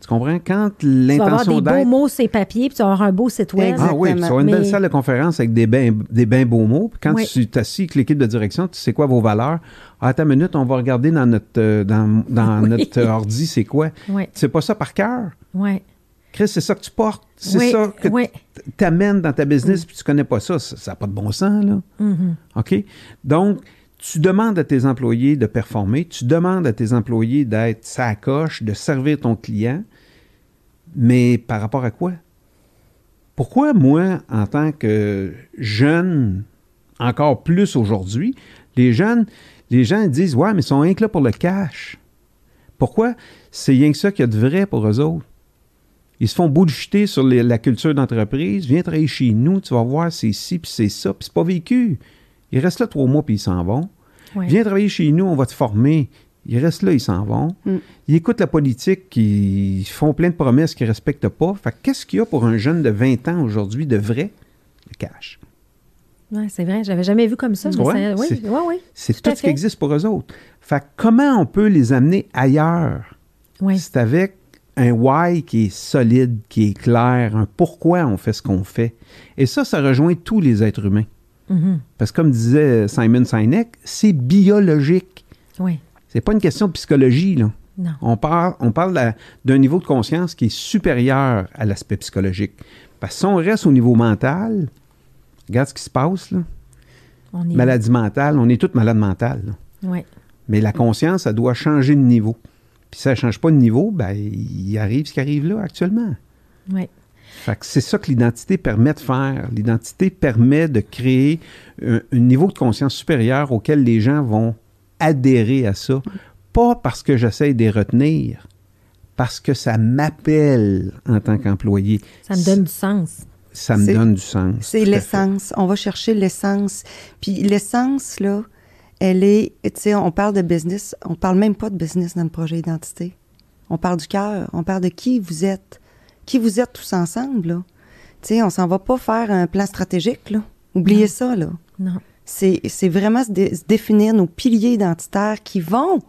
Speaker 2: Tu comprends? Quand
Speaker 1: tu vas avoir
Speaker 2: l'intention
Speaker 1: des beaux
Speaker 2: d'être...
Speaker 1: mots sur papiers, puis tu vas avoir un beau site web.
Speaker 2: Ah oui, puis tu vas avoir une
Speaker 1: Mais-
Speaker 2: belle salle de conférence avec des bains des bains beaux mots. Puis quand
Speaker 1: Oui.
Speaker 2: tu t'assis avec l'équipe de direction, tu sais quoi vos valeurs. Ah, attends une minute, on va regarder dans notre, euh, dans, dans *laughs*
Speaker 1: Oui.
Speaker 2: notre ordi, c'est quoi?
Speaker 1: Oui,
Speaker 2: Tu sais pas ça par cœur?
Speaker 1: oui.
Speaker 2: Chris, c'est ça que tu portes? C'est
Speaker 1: Oui,
Speaker 2: ça que
Speaker 1: oui.
Speaker 2: tu amènes dans ta business, puis tu connais pas ça? Ça n'a pas de bon sens, là.
Speaker 1: Mhm.
Speaker 2: OK? Donc, tu demandes à tes employés de performer, tu demandes à tes employés d'être sa coche, de servir ton client, mais par rapport à quoi? Pourquoi moi, en tant que jeune, encore plus aujourd'hui, les jeunes, les gens disent Ouais, mais ils sont rien que là pour le cash. Pourquoi? C'est rien que ça qu'il y a de vrai pour eux autres. Ils se font bullshiter sur les- la culture d'entreprise. Viens travailler chez nous, tu vas voir, c'est ci, puis c'est ça, puis c'est pas vécu. Ils restent là trois mois, puis ils s'en vont.
Speaker 1: Ouais.
Speaker 2: Viens travailler chez nous, on va te former. Ils restent là, ils s'en vont.
Speaker 3: Mm.
Speaker 2: Ils écoutent la politique, ils font plein de promesses qu'ils ne respectent pas. Fait que qu'est-ce qu'il y a pour un jeune de 20 ans aujourd'hui de vrai? Le cash.
Speaker 1: Ouais, c'est vrai, j'avais jamais vu comme ça. mais
Speaker 2: Ouais,
Speaker 1: ça- oui,
Speaker 2: c'est-
Speaker 1: oui, oui.
Speaker 2: C'est
Speaker 1: Tout
Speaker 2: ce qui existe pour eux autres. Fait comment on peut les amener ailleurs?
Speaker 1: Oui.
Speaker 2: C'est avec un why qui est solide, qui est clair, un pourquoi on fait ce qu'on fait. Et ça, ça rejoint tous les êtres humains.
Speaker 1: Mhm.
Speaker 2: Parce que comme disait Simon Sinek, c'est biologique.
Speaker 1: Oui.
Speaker 2: C'est pas une question de psychologie, là.
Speaker 1: Non.
Speaker 2: On parle, on parle d'un niveau de conscience qui est supérieur à l'aspect psychologique. Parce que si on reste au niveau mental, regarde ce qui se passe, là.
Speaker 1: On est.
Speaker 2: Maladie mentale, on est tous malades mentales.
Speaker 1: Oui.
Speaker 2: Mais la conscience, elle doit changer de niveau. Puis si elle ne change pas de niveau, ben, il arrive ce qui arrive là actuellement.
Speaker 1: Oui.
Speaker 2: Fait que c'est ça que l'identité permet de faire. L'identité permet de créer un, un niveau de conscience supérieur auquel les gens vont adhérer à ça. Pas parce que j'essaie de les retenir, parce que ça m'appelle en tant qu'employé.
Speaker 1: Ça me donne du sens.
Speaker 2: Ça me donne du sens.
Speaker 3: C'est l'essence. On va chercher l'essence. Puis l'essence, là, elle est, tu sais, on parle de business, on parle même pas de business dans le projet identité. On parle du cœur, on parle de qui vous êtes, qui vous êtes tous ensemble, là. Tu sais, on s'en va pas faire un plan stratégique, là. Oubliez
Speaker 1: Non.
Speaker 3: ça, là.
Speaker 1: Non.
Speaker 3: C'est c'est vraiment se, dé- se définir nos piliers identitaires qui vont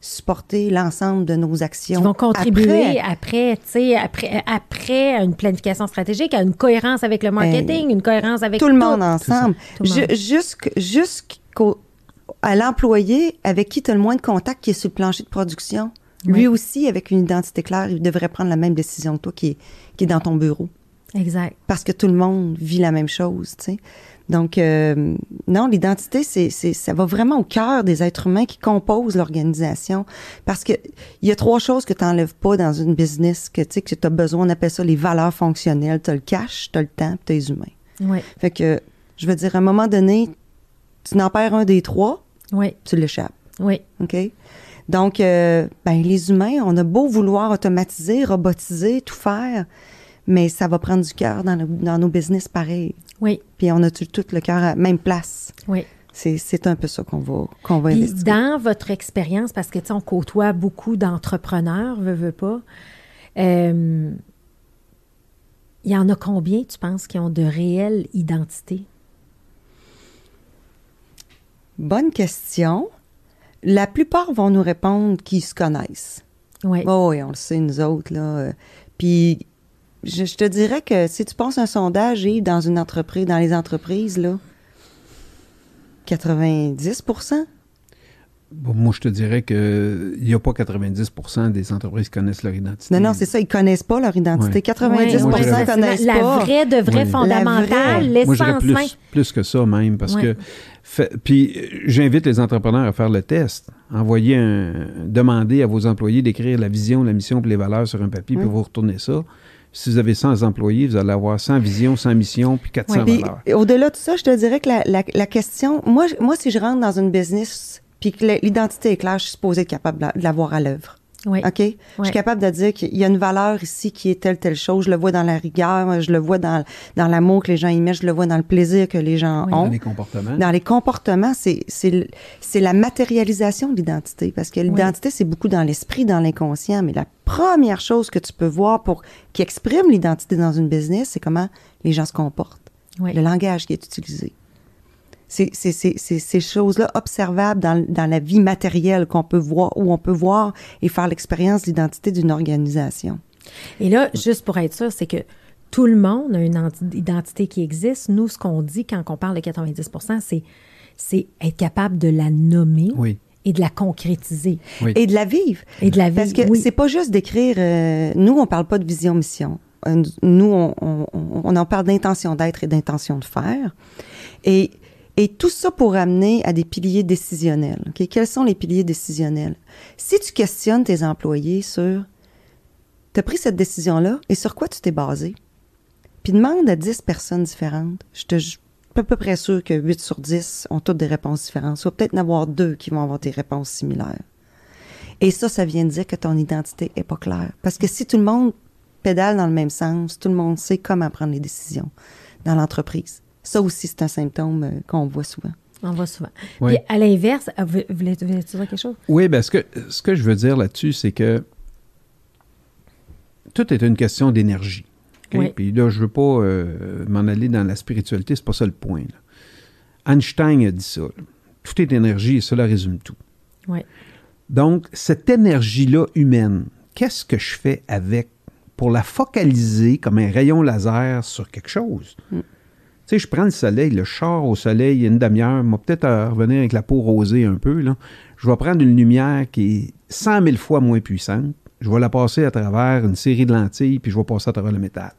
Speaker 3: supporter l'ensemble de nos actions.
Speaker 1: Qui vont contribuer
Speaker 3: après.
Speaker 1: après, tu sais, après, après une planification stratégique, à une cohérence avec le marketing, une cohérence avec
Speaker 3: tout le monde ensemble.
Speaker 1: Tout le monde.
Speaker 3: Ju- jusqu'- Jusqu'au à l'employé avec qui tu as le moins de contact qui est sur le plancher de production. Lui aussi, avec une identité claire, il devrait prendre la même décision que toi qui est, qui est dans ton bureau.
Speaker 1: Exact.
Speaker 3: Parce que tout le monde vit la même chose, tu sais. Donc, euh, non, l'identité, c'est, ça va vraiment au cœur des êtres humains qui composent l'organisation. Parce que il y a trois choses que tu n'enlèves pas dans une business, que tu sais, que tu as besoin, on appelle ça les valeurs fonctionnelles. Tu as le cash, tu as le temps, tu as les humains.
Speaker 1: Oui.
Speaker 3: Fait que, je veux dire, à un moment donné, tu n'en perds un des trois,
Speaker 1: Oui.
Speaker 3: tu l'échappes.
Speaker 1: Oui.
Speaker 3: OK? Donc, euh, ben, les humains, on a beau vouloir automatiser, robotiser, tout faire, mais ça va prendre du cœur dans, dans nos business pareil.
Speaker 1: Oui.
Speaker 3: Puis on a tout, le cœur à la même place.
Speaker 1: Oui.
Speaker 3: C'est, un peu ça qu'on va, qu'on va
Speaker 1: Puis
Speaker 3: investiguer.
Speaker 1: dans votre expérience, parce que tu sais, on côtoie beaucoup d'entrepreneurs, veut, veut pas. euh, il y en a combien, tu penses, qui ont de réelles identités?
Speaker 3: Bonne question. La plupart vont nous répondre qu'ils se connaissent.
Speaker 1: Oui.
Speaker 3: Oh, oui, on le sait, nous autres, là. Euh, Puis, je, je te dirais que si tu passes un sondage, Yves, dans une entreprise, dans les entreprises, là, 90
Speaker 2: Bon, moi, je te dirais qu'il n'y a pas 90% des entreprises qui connaissent leur identité.
Speaker 3: Non, non, c'est ça, ils connaissent pas leur identité.
Speaker 2: Ouais.
Speaker 3: 90
Speaker 2: Moi, je dirais-
Speaker 3: connaissent
Speaker 1: la,
Speaker 3: pas.
Speaker 1: La vraie de vraie
Speaker 2: Oui.
Speaker 1: fondamentale.
Speaker 2: Moi,
Speaker 1: l'essence
Speaker 2: plus, plus que ça même, parce que... fait- puis, euh, j'invite les entrepreneurs à faire le test. Envoyez un... Demandez à vos employés d'écrire la vision, la mission et les valeurs sur un papier, puis vous retournez ça. Si vous avez 100 employés, vous allez avoir 100 visions, 100 missions, puis 400
Speaker 3: Puis,
Speaker 2: valeurs.
Speaker 3: au-delà de ça, je te dirais que la, la- la question, moi, moi, si je rentre dans une business puis que l'identité est claire, je suis supposée être capable de l'avoir à l'œuvre.
Speaker 1: Oui.
Speaker 3: OK? Je suis capable de dire qu'il y a une valeur ici qui est telle, telle chose. Je le vois dans la rigueur, je le vois dans, dans l'amour que les gens y mettent, je le vois dans le plaisir que les gens
Speaker 1: Oui.
Speaker 2: Dans
Speaker 3: ont.
Speaker 2: les comportements.
Speaker 3: Dans les comportements, c'est c'est le- c'est la matérialisation de l'identité. Parce que l'identité, c'est beaucoup dans l'esprit, dans l'inconscient. Mais la première chose que tu peux voir pour qui exprime l'identité dans une business, c'est comment les gens se comportent.
Speaker 1: Oui.
Speaker 3: Le langage qui est utilisé. C'est c'est- c'est- c'est ces choses-là observables dans, dans la vie matérielle qu'on peut voir, où on peut voir et faire l'expérience de l'identité d'une organisation.
Speaker 1: Et là, juste pour être sûr, c'est que tout le monde a une identité qui existe. Nous, ce qu'on dit quand on parle de 90 c'est, c'est être capable de la nommer
Speaker 2: Oui.
Speaker 1: et de la concrétiser.
Speaker 2: Oui.
Speaker 3: Et de la vivre.
Speaker 1: Et de la
Speaker 3: Parce que
Speaker 1: vivre, oui.
Speaker 3: c'est pas juste d'écrire. euh, nous, on parle pas de vision-mission. Euh, Nous, on, on, on en parle d'intention d'être et d'intention de faire. Et, et tout ça pour amener à des piliers décisionnels. Quels sont les piliers décisionnels? Si tu questionnes tes employés sur tu as pris cette décision-là et sur quoi tu t'es basé, puis demande à 10 personnes différentes, je te suis à peu près sûr que 8 sur 10 ont toutes des réponses différentes. Soit peut-être en avoir deux qui vont avoir des réponses similaires. Et ça, ça vient de dire que ton identité est pas claire. Parce que si tout le monde pédale dans le même sens, tout le monde sait comment prendre les décisions dans l'entreprise. Ça aussi, c'est un symptôme euh, qu'on voit souvent.
Speaker 1: On va souvent.
Speaker 2: Oui.
Speaker 1: Puis à l'inverse, euh, vous- voulais-tu voulais-tu dire quelque chose?
Speaker 2: Oui, ben ce que, ce que je veux dire là-dessus, c'est que tout est une question d'énergie.
Speaker 1: Oui.
Speaker 2: Puis là, je veux pas euh, m'en aller dans la spiritualité, c'est pas ça le point. là. Einstein a dit ça. là. Tout est énergie et cela résume tout.
Speaker 1: Oui.
Speaker 2: Donc, cette énergie-là humaine, qu'est-ce que je fais avec pour la focaliser comme un rayon laser sur quelque chose?
Speaker 3: Mm.
Speaker 2: Sais, je prends le soleil, le char au soleil, une demi-heure, moi peut-être à revenir avec la peau rosée un peu, là. Je vais prendre une lumière qui est 100 000 fois moins puissante, je vais la passer à travers une série de lentilles, puis je vais passer à travers le métal.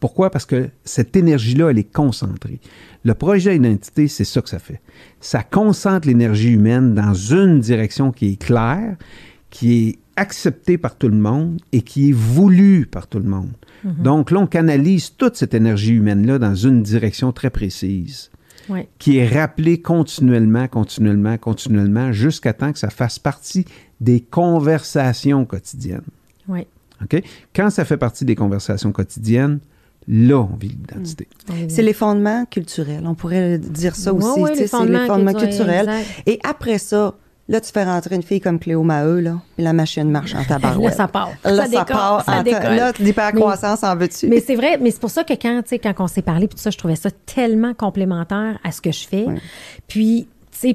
Speaker 2: Pourquoi? Parce que cette énergie-là, elle est concentrée. Le projet identité, c'est ça que ça fait. Ça concentre l'énergie humaine dans une direction qui est claire, qui est acceptée par tout le monde et qui est voulue par tout le monde. Donc là, on canalise toute cette énergie humaine-là dans une direction très précise,
Speaker 1: Oui.
Speaker 2: qui est rappelée continuellement, continuellement, continuellement, jusqu'à temps que ça fasse partie des conversations quotidiennes.
Speaker 1: Oui.
Speaker 2: OK? Quand ça fait partie des conversations quotidiennes, là, on vit l'identité.
Speaker 3: C'est les fondements culturels. On pourrait dire ça aussi. sais,
Speaker 1: les
Speaker 3: c'est
Speaker 1: fondements
Speaker 3: les fondements
Speaker 1: culturels,
Speaker 3: culturels.
Speaker 1: exact.
Speaker 3: Et après ça, là, tu fais rentrer une fille comme Cléo Maheu, là, et la machine marche en tabarouette.
Speaker 1: Là, ça part.
Speaker 3: Là,
Speaker 1: Ça
Speaker 3: ça,
Speaker 1: décolle,
Speaker 3: part.
Speaker 1: ça
Speaker 3: en ta-
Speaker 1: décolle.
Speaker 3: Là, l'hypercroissance en veux-tu?
Speaker 1: Mais c'est vrai, mais c'est pour ça que quand, quand on s'est parlé, puis tout ça, je trouvais ça tellement complémentaire à ce que je fais. Puis,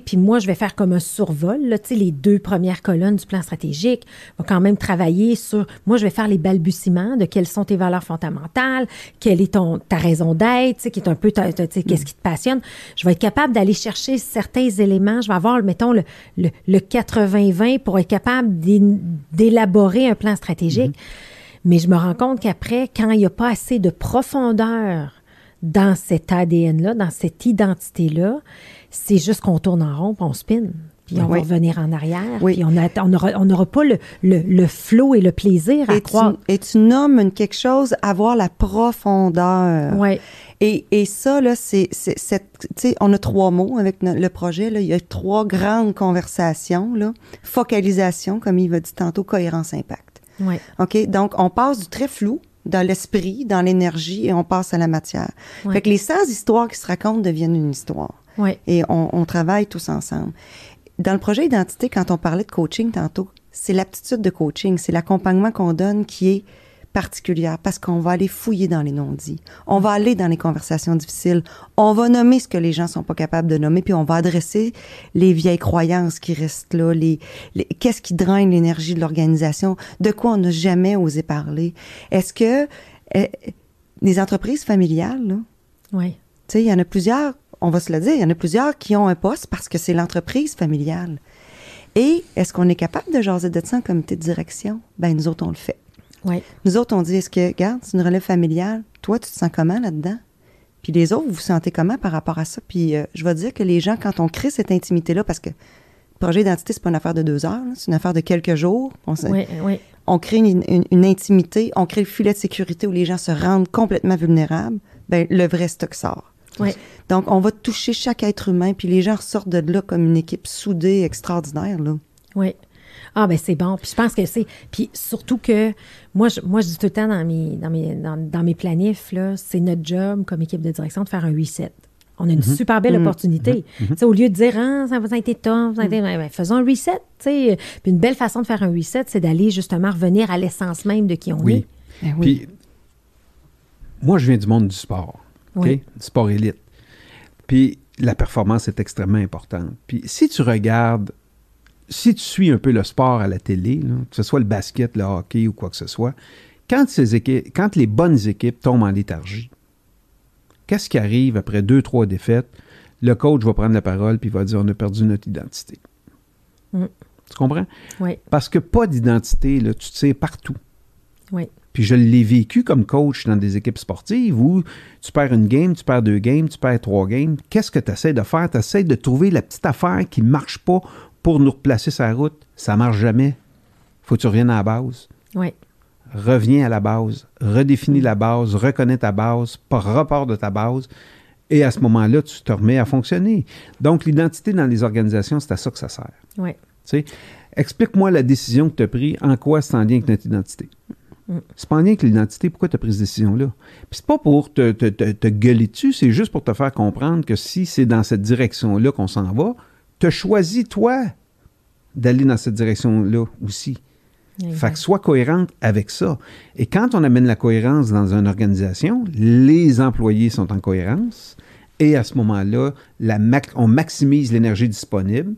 Speaker 1: puis moi, je vais faire comme un survol, là, tu sais, les deux premières colonnes du plan stratégique. On va quand même travailler sur, moi, je vais faire les balbutiements de quelles sont tes valeurs fondamentales, quelle est ton, ta raison d'être, tu sais, qui est un peu, qu'est-ce qui te passionne. Je vais être capable d'aller chercher certains éléments. Je vais avoir, mettons, le, le, le 80-20 pour être capable d'é- d'élaborer un plan stratégique. Mais je me rends compte qu'après, quand il n'y a pas assez de profondeur dans cet ADN-là, dans cette identité-là, c'est juste qu'on tourne en rond, puis on spin. Puis on
Speaker 3: Oui.
Speaker 1: va revenir en arrière.
Speaker 3: Oui.
Speaker 1: Puis on n'aura on pas le, le, le flow et le plaisir à
Speaker 3: et, tu,
Speaker 1: croire.
Speaker 3: et tu nommes une- quelque chose, avoir la profondeur.
Speaker 1: Ouais.
Speaker 3: Et, et ça, là, c'est, on a trois mots avec le projet, là. Il y a trois grandes conversations, là. Focalisation, comme il va dit tantôt, cohérence, impact.
Speaker 1: Ouais.
Speaker 3: OK? Donc, on passe du très flou dans l'esprit, dans l'énergie, et on passe à la matière. Fait que les 100 histoires qui se racontent deviennent une histoire. Et on, on travaille tous ensemble. Dans le projet Identité, quand on parlait de coaching tantôt, c'est l'aptitude de coaching, c'est l'accompagnement qu'on donne qui est particulière parce qu'on va aller fouiller dans les non-dits. On va aller dans les conversations difficiles. On va nommer ce que les gens sont pas capables de nommer, puis on va adresser les vieilles croyances qui restent là, les, les- qu'est-ce qui draine l'énergie de l'organisation, de quoi on n'a jamais osé parler. Est-ce que euh, les entreprises familiales, là,
Speaker 1: Ouais.
Speaker 3: tu sais, il y en a plusieurs, on va se le dire, il y en a plusieurs qui ont un poste parce que c'est l'entreprise familiale. Et est-ce qu'on est capable de jaser de ça en comité de direction? Ben, nous autres, on le fait.
Speaker 1: Ouais.
Speaker 3: Nous autres, on dit, est-ce que, regarde, c'est une relève familiale. Toi, tu te sens comment là-dedans? Puis les autres, vous vous sentez comment par rapport à ça? Puis euh, je vais dire que les gens, quand on crée cette intimité-là, parce que le projet d'identité, c'est pas une affaire de deux heures, c'est une affaire de quelques jours. On,
Speaker 1: Ouais. Ouais.
Speaker 3: on crée une, une- une intimité, on crée le filet de sécurité où les gens se rendent complètement vulnérables. Ben, le vrai stock sort.
Speaker 1: Ouais.
Speaker 3: Donc, on va toucher chaque être humain, puis les gens ressortent de là comme une équipe soudée, extraordinaire. Là.
Speaker 1: Oui. Ah ben c'est bon. Puis je pense que c'est. Puis surtout que moi, je, moi, je dis tout le temps dans mes, dans mes, dans, dans mes planifs, là, c'est notre job comme équipe de direction de faire un reset. On a une super belle opportunité. Tu sais, Au lieu de dire, ah, ça vous a été tough, ça a été... Ben, ben, faisons un reset. tu sais. Puis une belle façon de faire un reset, c'est d'aller justement revenir à l'essence même de qui on
Speaker 2: Oui.
Speaker 1: est.
Speaker 3: Ben oui.
Speaker 2: Puis, moi, je viens du monde du sport, OK?
Speaker 1: Oui.
Speaker 2: Du sport élite. Puis, la performance est extrêmement importante. Puis, si tu regardes, si tu suis un peu le sport à la télé, là, que ce soit le basket, le hockey ou quoi que ce soit, quand, ces équipes, quand les bonnes équipes tombent en léthargie, qu'est-ce qui arrive après deux, trois défaites? Le coach va prendre la parole puis va dire on a perdu notre identité.
Speaker 1: Mm.
Speaker 2: Tu comprends?
Speaker 1: Oui,
Speaker 2: Parce que pas d'identité, tu sais partout.
Speaker 1: oui,
Speaker 2: Puis je l'ai vécu comme coach dans des équipes sportives où tu perds une game, tu perds deux games, tu perds trois games. Qu'est-ce que tu essaies de faire? Tu essaies de trouver la petite affaire qui ne marche pas pour nous replacer la route. Ça ne marche jamais. faut que tu reviennes à la base.
Speaker 1: oui,
Speaker 2: Reviens à la base. Redéfinis la base. Reconnais ta base. Par rapport de ta base. Et à ce moment-là, tu te remets à fonctionner. Donc, l'identité dans les organisations, c'est à ça que ça sert.
Speaker 1: oui.
Speaker 2: Tu sais, explique-moi la décision que tu as prise, en quoi c'est en lien avec notre identité?
Speaker 1: Mm.
Speaker 2: C'est pas en lien avec l'identité, pourquoi tu as pris cette décision-là? Puis c'est pas pour te, te, te, te gueuler dessus, c'est juste pour te faire comprendre que si c'est dans cette direction-là qu'on s'en va, tu as choisi, toi, d'aller dans cette direction-là aussi. Fait que sois cohérente avec ça. Et quand on amène la cohérence dans une organisation, les employés sont en cohérence et à ce moment-là, la on maximise l'énergie disponible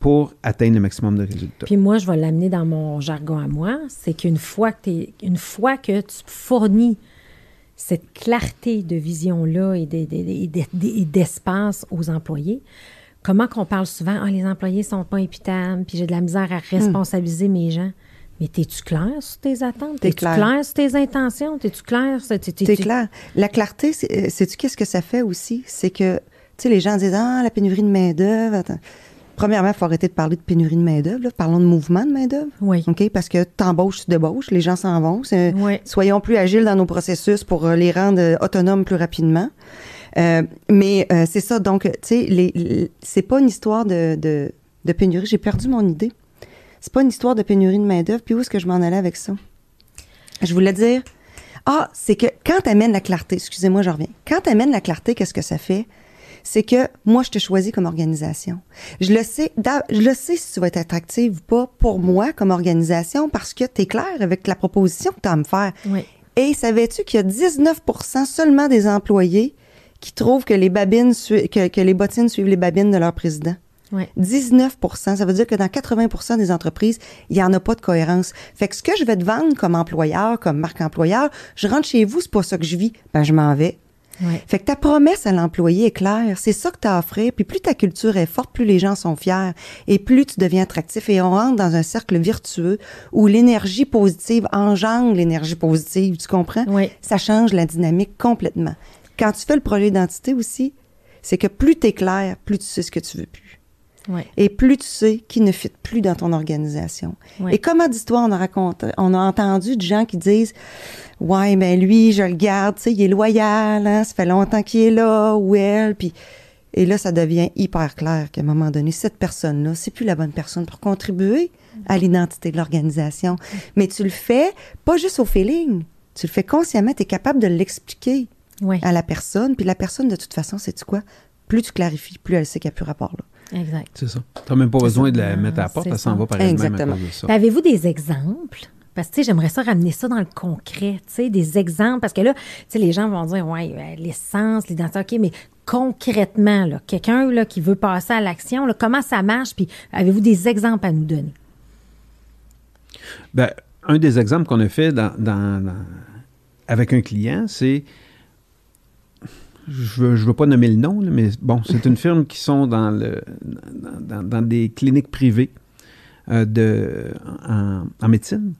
Speaker 2: pour atteindre le maximum de résultats.
Speaker 1: Puis moi, je vais l'amener dans mon jargon à moi, c'est qu'une fois que t'es- une fois que tu fournis cette clarté de vision-là et de- de- et de- et d'espace aux employés, comment qu'on parle souvent, ah, les employés sont pas imputables, puis j'ai de la misère à responsabiliser mes gens. Mais t'es-tu clair sur tes attentes?
Speaker 3: T'es
Speaker 1: T'es-tu
Speaker 3: clair.
Speaker 1: clair. sur tes intentions? T'es-tu clair? sur- t'es-
Speaker 3: clair. La clarté, c'est- euh, sais-tu qu'est-ce que ça fait aussi? C'est que, tu sais, les gens disent, ah, la pénurie de main-d'œuvre. Premièrement, il faut arrêter de parler de pénurie de main-d'œuvre. Parlons de mouvement de main-d'œuvre.
Speaker 1: Oui.
Speaker 3: OK? Parce que t'embauches, tu débauches, les gens s'en vont.
Speaker 1: Oui.
Speaker 3: Soyons plus agiles dans nos processus pour euh, les rendre euh, autonomes plus rapidement. Euh, mais euh, c'est ça, donc, tu sais, les- les- c'est pas une histoire de, de, de pénurie. J'ai perdu mon idée. C'est pas une histoire de pénurie de main-d'œuvre. Puis où est-ce que je m'en allais avec ça? Je voulais dire, ah, c'est que quand tu amènes la clarté, excusez-moi, je reviens. Quand tu amènes la clarté, qu'est-ce que ça fait? C'est que moi, je te choisis comme organisation. Je le sais, je le sais si tu vas être attractive ou pas pour moi comme organisation parce que tu es clair avec la proposition que tu as à me faire.
Speaker 1: Oui.
Speaker 3: Et savais-tu qu'il y a 19% seulement des employés qui trouvent que les babines sui- que, que les bottines suivent les babines de leur président?
Speaker 1: Oui.
Speaker 3: 19% ça veut dire que dans 80% des entreprises, il n'y en a pas de cohérence. Fait que ce que je vais te vendre comme employeur, comme marque employeur, je rentre chez vous, c'est pas ça que je vis, ben je m'en vais. Fait que ta promesse à l'employé est claire, c'est ça que tu as à offrir, puis plus ta culture est forte, plus les gens sont fiers. Et plus tu deviens attractif. Et on rentre dans un cercle vertueux où l'énergie positive engendre l'énergie positive, tu comprends?
Speaker 1: Oui.
Speaker 3: Ça change la dynamique complètement. Quand tu fais le projet d'identité aussi, c'est que plus tu es clair, plus tu sais ce que tu veux plus. Et plus tu sais qui ne fit plus dans ton organisation.
Speaker 1: Oui.
Speaker 3: Et comment d'histoires on a raconté, on a entendu de gens qui disent Ouais, mais lui, je le garde, tu sais, il est loyal, hein, ça fait longtemps qu'il est là, ou elle, puis. Et là, ça devient hyper clair qu'à un moment donné, cette personne-là, c'est plus la bonne personne pour contribuer à l'identité de l'organisation. Mais tu le fais pas juste au feeling. Tu le fais consciemment, tu es capable de l'expliquer à la personne. Puis la personne, de toute façon, c'est tu quoi? Plus tu clarifies, plus elle sait qu'il n'y a plus rapport là.
Speaker 1: Exact.
Speaker 2: C'est ça. Tu n'as même pas besoin de la mettre à la porte, elle s'en va par elle-même à
Speaker 3: Exactement.
Speaker 2: cause de ça.
Speaker 1: Puis Avez-vous des exemples? Parce que, tu sais, j'aimerais ça ramener ça dans le concret, tu sais, des exemples. Parce que là, tu sais, les gens vont dire, ouais, euh, l'essence, l'identité, OK, mais concrètement, là, quelqu'un, là, qui veut passer à l'action, là, comment ça marche? Puis avez-vous des exemples à nous donner?
Speaker 2: Ben, un des exemples qu'on a fait dans, dans- dans- avec un client, c'est. Je ne veux, pas nommer le nom, là, mais bon, c'est une firme qui sont dans, le, dans, des cliniques privées euh, de, en, en médecine.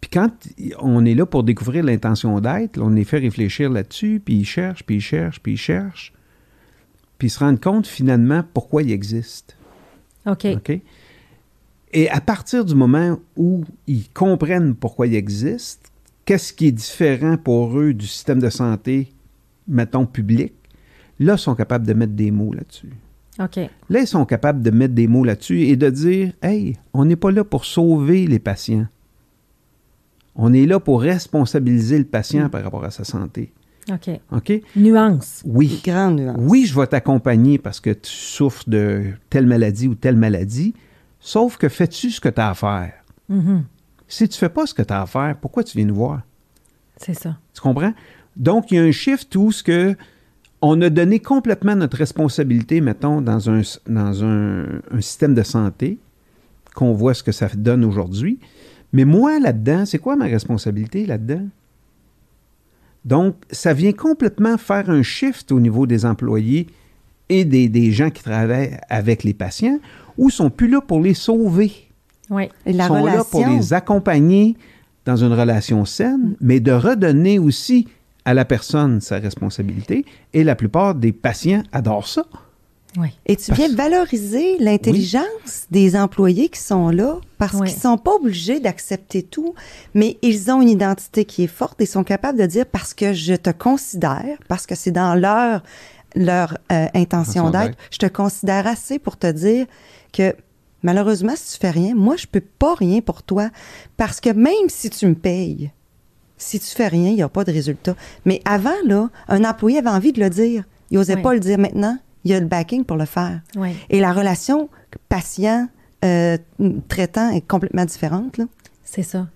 Speaker 2: Puis quand on est là pour découvrir l'intention d'être, on les fait réfléchir là-dessus, puis ils cherchent, puis ils cherchent, puis ils cherchent, puis ils se rendent compte finalement pourquoi ils existent.
Speaker 1: OK.
Speaker 2: OK? Et à partir du moment où ils comprennent pourquoi ils existent, qu'est-ce qui est différent pour eux du système de santé, mettons, public, là, ils sont capables de mettre des mots là-dessus.
Speaker 1: OK.
Speaker 2: Là, ils sont capables de mettre des mots là-dessus et de dire Hey, on n'est pas là pour sauver les patients. On est là pour responsabiliser le patient par rapport à sa santé.
Speaker 1: OK.
Speaker 2: OK?
Speaker 1: Nuance.
Speaker 2: Oui.
Speaker 3: Grande nuance.
Speaker 2: Oui, je vais t'accompagner parce que tu souffres de telle maladie ou telle maladie, sauf que fais-tu ce que tu as à faire?
Speaker 1: Mhm.
Speaker 2: Si tu fais pas ce que tu as à faire, pourquoi tu viens nous voir?
Speaker 1: C'est ça.
Speaker 2: Tu comprends? Donc, il y a un shift où ce que on a donné complètement notre responsabilité, mettons, dans un, dans un, un système de santé, qu'on voit ce que ça donne aujourd'hui. Mais moi, là-dedans, c'est quoi ma responsabilité là-dedans? Donc, ça vient complètement faire un shift au niveau des employés et des, des gens qui travaillent avec les patients, où ils sont plus là pour les sauver
Speaker 1: Oui.
Speaker 3: Et la
Speaker 2: sont
Speaker 3: relation.
Speaker 2: là pour les accompagner dans une relation saine, mais de redonner aussi à la personne sa responsabilité. Et la plupart des patients adorent ça.
Speaker 1: Oui.
Speaker 3: Et tu
Speaker 2: Parce-
Speaker 3: viens valoriser l'intelligence des employés qui sont là parce
Speaker 1: Oui.
Speaker 3: qu'ils sont pas obligés d'accepter tout, mais ils ont une identité qui est forte et sont capables de dire parce que je te considère, parce que c'est dans leur leur euh, intention d'être. je te considère assez pour te dire que Malheureusement, si tu fais rien, moi, je peux pas rien pour toi. Parce que même si tu me payes, si tu fais rien, il n'y a pas de résultat. Mais avant, là, un employé avait envie de le dire. Il n'osait
Speaker 1: Oui.
Speaker 3: pas le dire maintenant. Il y a le backing pour le faire.
Speaker 1: Oui.
Speaker 3: Et la relation patient euh, traitant est complètement différente. Là.
Speaker 1: C'est ça.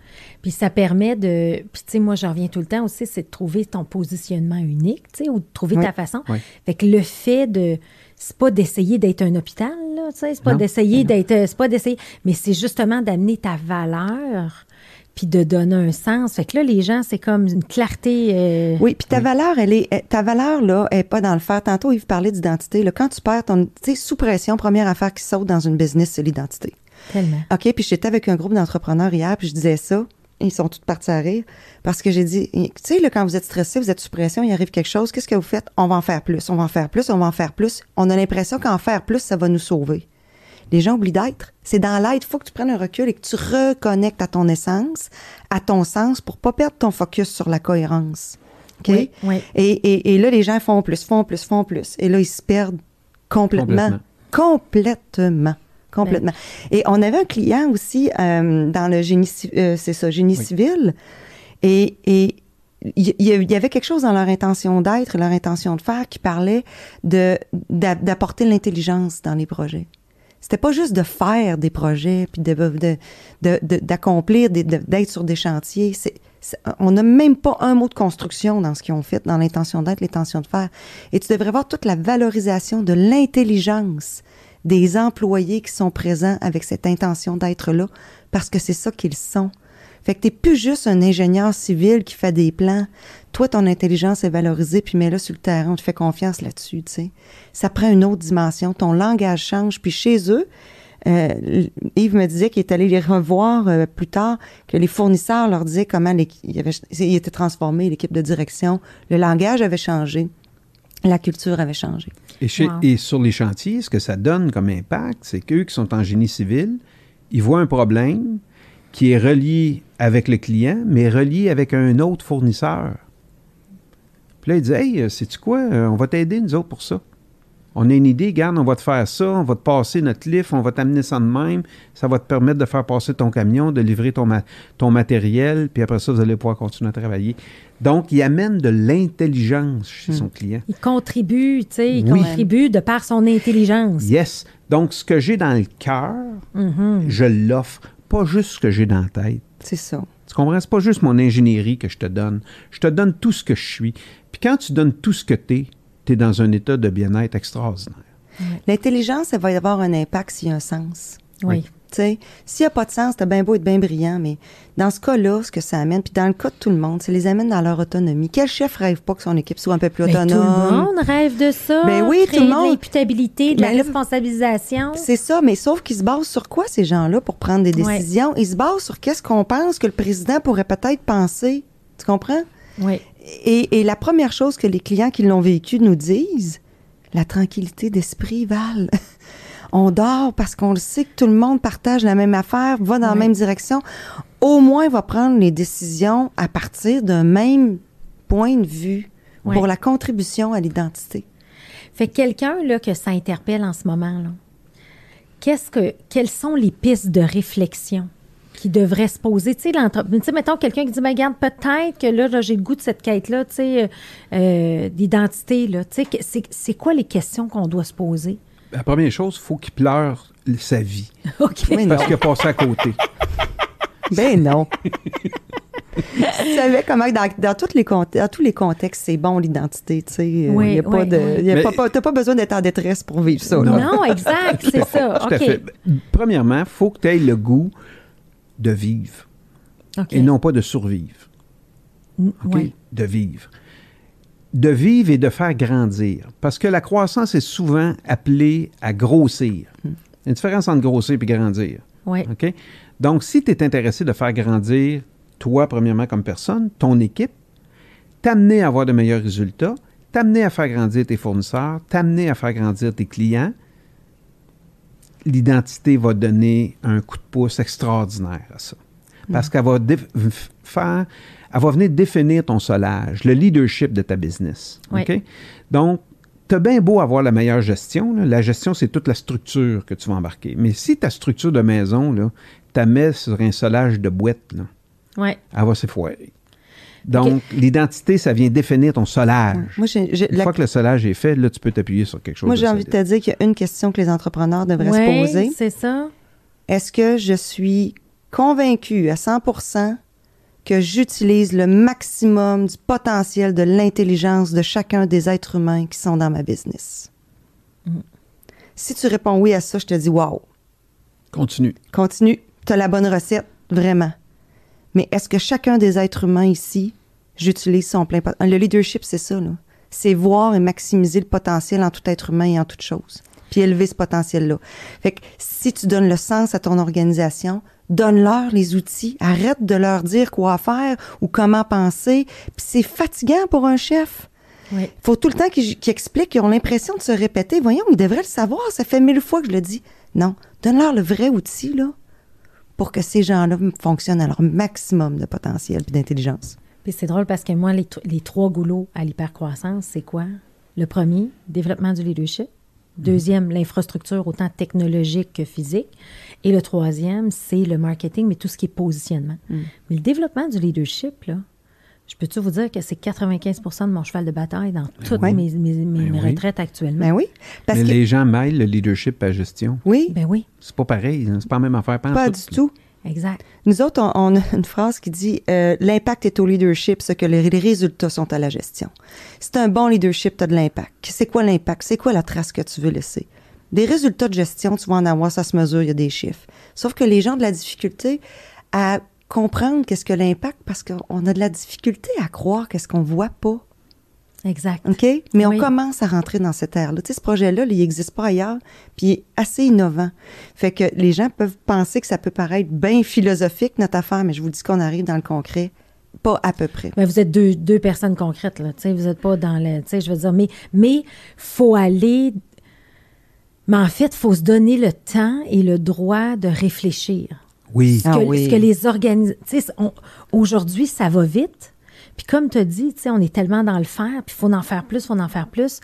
Speaker 1: Puis ça permet de. Puis tu sais, moi, je reviens tout le temps aussi, c'est de trouver ton positionnement unique, tu sais, ou de trouver
Speaker 3: Oui.
Speaker 1: ta façon.
Speaker 2: Oui.
Speaker 1: Fait que le fait de. C'est pas d'essayer d'être un hôpital, là, tu sais, c'est pas
Speaker 2: Non.
Speaker 1: d'essayer d'être. euh, C'est pas d'essayer. Mais c'est justement d'amener ta valeur, puis de donner un sens. Fait que là, les gens, c'est comme une clarté. euh,
Speaker 3: Oui, puis ta valeur, elle est, ta valeur là, est pas dans le faire. Tantôt, Yves parlait d'identité. Là, quand tu perds ton, tu sais, sous pression, première affaire qui saute dans une business, c'est l'identité.
Speaker 1: Tellement.
Speaker 3: OK, puis j'étais avec un groupe d'entrepreneurs hier, puis je disais ça. Ils sont tous partis à rire parce que j'ai dit, tu sais, là, quand vous êtes stressé, vous êtes sous pression, il arrive quelque chose, qu'est-ce que vous faites? On va en faire plus, on va en faire plus, on va en faire plus. On a l'impression qu'en faire plus, ça va nous sauver. Les gens oublient d'être. C'est dans l'être. Il faut que tu prennes un recul et que tu reconnectes à ton essence, à ton sens, pour pas perdre ton focus sur la cohérence. OK?
Speaker 1: Oui, oui.
Speaker 3: Et, et, et là, les gens font plus, font plus, font plus. Et là, ils se perdent complètement. Complètement. Complètement. Et on avait un client aussi euh, dans le génie, euh, c'est ça, génie
Speaker 2: Oui.
Speaker 3: civil. Et, et il y, avait quelque chose dans leur intention d'être, leur intention de faire, qui parlait de d'a- d'apporter l'intelligence dans les projets. C'était pas juste de faire des projets puis de de- de- d'accomplir d'être sur des chantiers. C'est on n'a même pas un mot de construction dans ce qu'ils ont fait, dans l'intention d'être, l'intention de faire. Et tu devrais voir toute la valorisation de l'intelligence des employés qui sont présents avec cette intention d'être-là, parce que c'est ça qu'ils sont. Fait que t'es plus juste un ingénieur civil qui fait des plans. Toi, ton intelligence est valorisée, puis mets-la sur le terrain, on te fait confiance là-dessus, tu sais. Ça prend une autre dimension. Ton langage change, puis chez eux, euh, Yves me disait qu'il est allé les revoir euh, plus tard, que les fournisseurs leur disaient comment il, avait, il était transformé, l'équipe de direction. Le langage avait changé. La culture avait changé.
Speaker 2: Et, chez-
Speaker 1: Wow.
Speaker 2: et sur les chantiers, ce que ça donne comme impact, c'est qu'eux qui sont en génie civil, ils voient un problème qui est relié avec le client, mais relié avec un autre fournisseur. Puis là, ils disent Hey, euh, sais-tu quoi? Euh, On va t'aider, nous autres, pour ça. On a une idée, garde, on va te faire ça, on va te passer notre lift, on va t'amener ça de même. Ça va te permettre de faire passer ton camion, de livrer ton, ma- ton matériel, puis après ça, vous allez pouvoir continuer à travailler. Donc, il amène de l'intelligence chez son client.
Speaker 1: Il contribue, tu sais, il
Speaker 2: Oui.
Speaker 1: contribue de par son intelligence.
Speaker 2: Yes. Donc, ce que j'ai dans le cœur,
Speaker 1: Mhm.
Speaker 2: je l'offre, pas juste ce que j'ai dans la tête.
Speaker 3: C'est ça.
Speaker 2: Tu comprends? C'est pas juste mon ingénierie que je te donne. Je te donne tout ce que je suis. Puis quand tu donnes tout ce que tu es, tu es dans un état de bien-être extraordinaire.
Speaker 3: L'intelligence, elle va y avoir un impact s'il y a un sens.
Speaker 1: Oui.
Speaker 3: Tu sais, s'il n'y a pas de sens, t'as bien beau être bien brillant, mais dans ce cas-là, ce que ça amène, puis dans le cas de tout le monde, ça les amène dans leur autonomie. Quel chef rêve pas que son équipe soit un peu plus
Speaker 1: Mais
Speaker 3: autonome?
Speaker 1: tout le monde rêve de ça.
Speaker 3: Ben oui,
Speaker 1: créer
Speaker 3: tout le monde.
Speaker 1: de l'imputabilité, de la
Speaker 3: Mais là-
Speaker 1: responsabilisation.
Speaker 3: C'est ça, mais sauf qu'ils se basent sur quoi, ces gens-là, pour prendre des
Speaker 1: Ouais.
Speaker 3: décisions? Ils se basent sur qu'est-ce qu'on pense que le président pourrait peut-être penser. Tu comprends?
Speaker 1: Oui.
Speaker 3: Et, et la première chose que les clients qui l'ont vécu nous disent, la tranquillité d'esprit, Val. *laughs* On dort parce qu'on le sait que tout le monde partage la même affaire, va dans la même direction. Au moins, va prendre les décisions à partir d'un même point de vue pour la contribution à l'identité.
Speaker 1: Fait que quelqu'un là que ça interpelle en ce moment là. Qu'est-ce que quelles sont les pistes de réflexion? Qui devraient se poser, tu sais, l'entre- tu sais, mettons quelqu'un qui dit, ben, regarde, peut-être que là, là, j'ai le goût de cette quête-là, tu sais, euh, euh, d'identité, là, tu sais, que- c'est c'est quoi les questions qu'on doit se poser?
Speaker 2: La première chose, il faut qu'il pleure sa vie. *laughs*
Speaker 1: OK.
Speaker 3: Oui.
Speaker 2: Parce qu'il a passé à côté. *laughs*
Speaker 3: Ben non. *laughs* tu savais comment dans, dans, toutes les dans tous les contextes, c'est bon l'identité, tu sais. Il
Speaker 1: Oui,
Speaker 3: y a pas
Speaker 1: oui,
Speaker 3: de,
Speaker 1: oui.
Speaker 3: y a
Speaker 2: Mais-
Speaker 3: pas, pas- t'as pas besoin d'être en détresse pour vivre ça. là.
Speaker 1: Non, exact, c'est ça.
Speaker 2: Tout à
Speaker 1: OK.
Speaker 2: fait. Premièrement, il faut que tu aies le goût de vivre et non pas de survivre. OK?
Speaker 1: oui.
Speaker 2: De vivre. De vivre et de faire grandir. Parce que la croissance est souvent appelée à grossir. Il y a une différence entre grossir et grandir.
Speaker 1: Oui.
Speaker 2: Donc, si tu es intéressé de faire grandir toi, premièrement, comme personne, ton équipe, t'amener à avoir de meilleurs résultats, t'amener à faire grandir tes fournisseurs, t'amener à faire grandir tes clients, l'identité va donner un coup de pouce extraordinaire à ça. Parce qu'elle va faire, elle va venir définir ton solage, le leadership de ta business.
Speaker 1: Oui.
Speaker 2: Donc, t'as bien beau avoir la meilleure gestion. là. La gestion, c'est toute la structure que tu vas embarquer. Mais si ta structure de maison, tu mets sur un solage de boîte, là,
Speaker 1: Ouais.
Speaker 2: elle va s'effoirer. Donc, l'identité, ça vient définir ton solage.
Speaker 3: Moi, j'ai, j'ai-
Speaker 2: Une
Speaker 3: la-
Speaker 2: fois que le solage est fait, là, tu peux t'appuyer sur quelque chose
Speaker 3: moi, j'ai envie de te dire qu'il y a une question que les entrepreneurs devraient
Speaker 1: Ouais,
Speaker 3: se poser.
Speaker 1: c'est ça.
Speaker 3: Est-ce que je suis convaincue à 100% que j'utilise le maximum du potentiel de l'intelligence de chacun des êtres humains qui sont dans ma business?
Speaker 1: Mm.
Speaker 3: Si tu réponds oui à ça, je te dis wow,
Speaker 2: Continue.
Speaker 3: continue, tu as la bonne recette, vraiment. Mais est-ce que chacun des êtres humains ici, j'utilise son plein potentiel? Le leadership, c'est ça, là. C'est voir et maximiser le potentiel en tout être humain et en toute chose. Puis élever ce potentiel-là. Fait que si tu donnes le sens à ton organisation, donne-leur les outils. Arrête de leur dire quoi faire ou comment penser. Puis c'est fatigant pour un chef.
Speaker 1: Oui.
Speaker 3: faut tout le temps qu'ils qu'ils expliquent, qu'ils ont l'impression de se répéter. Voyons, ils devraient le savoir. Ça fait mille fois que je le dis. Non, donne-leur le vrai outil, là, pour que ces gens-là fonctionnent à leur maximum de potentiel et d'intelligence.
Speaker 1: Puis c'est drôle parce que moi, les, tr- les trois goulots à l'hypercroissance, c'est quoi? Le premier, développement du leadership. Deuxième, l'infrastructure, autant technologique que physique. Et le troisième, c'est le marketing, mais tout ce qui est positionnement.
Speaker 3: Mm.
Speaker 1: Mais le développement du leadership, là, je peux-tu vous dire que c'est 95% de mon cheval de bataille dans toutes
Speaker 3: oui.
Speaker 1: mes, mes- mes-
Speaker 2: Ben
Speaker 1: mes
Speaker 2: oui.
Speaker 1: retraites actuellement?
Speaker 3: Ben oui. Parce
Speaker 2: Mais
Speaker 3: que,
Speaker 2: les gens mêlent le leadership à la gestion.
Speaker 3: oui,
Speaker 1: Ben oui,
Speaker 2: C'est pas pareil. hein. C'est pas la même affaire.
Speaker 3: pas
Speaker 2: en
Speaker 3: du tout.
Speaker 1: Exact.
Speaker 3: Nous autres, on, a *laughs* une phrase qui dit euh, L'impact est au leadership, ce que les les résultats sont à la gestion. Si tu un bon leadership, tu as de l'impact. C'est quoi l'impact? C'est quoi la trace que tu veux laisser? Des résultats de gestion, tu vas en avoir, ça se mesure, il y a des chiffres. Sauf que les gens ont de la difficulté à comprendre qu'est-ce que l'impact parce qu'on a de la difficulté à croire qu'est-ce qu'on voit pas.
Speaker 1: Exact.
Speaker 3: OK? Mais
Speaker 1: Oui.
Speaker 3: on commence à rentrer dans cette ère-là. Tu sais, ce projet-là, là, il n'existe pas ailleurs, puis il est assez innovant. Fait que les gens peuvent penser que ça peut paraître bien philosophique, notre affaire, mais je vous dis qu'on arrive dans le concret, pas à peu près.
Speaker 1: Ben, vous êtes deux, deux personnes concrètes, là. Tu sais, vous n'êtes pas dans le. Tu sais, je veux dire, mais mais faut aller. Mais en fait, il faut se donner le temps et le droit de réfléchir.
Speaker 2: Oui.
Speaker 1: Ce
Speaker 3: Ah
Speaker 1: que,
Speaker 3: oui.
Speaker 1: ce que les organisations. Tu sais, on- aujourd'hui, ça va vite. Puis comme tu as dit, on est tellement dans le faire, puis il faut en faire plus, il faut en faire plus.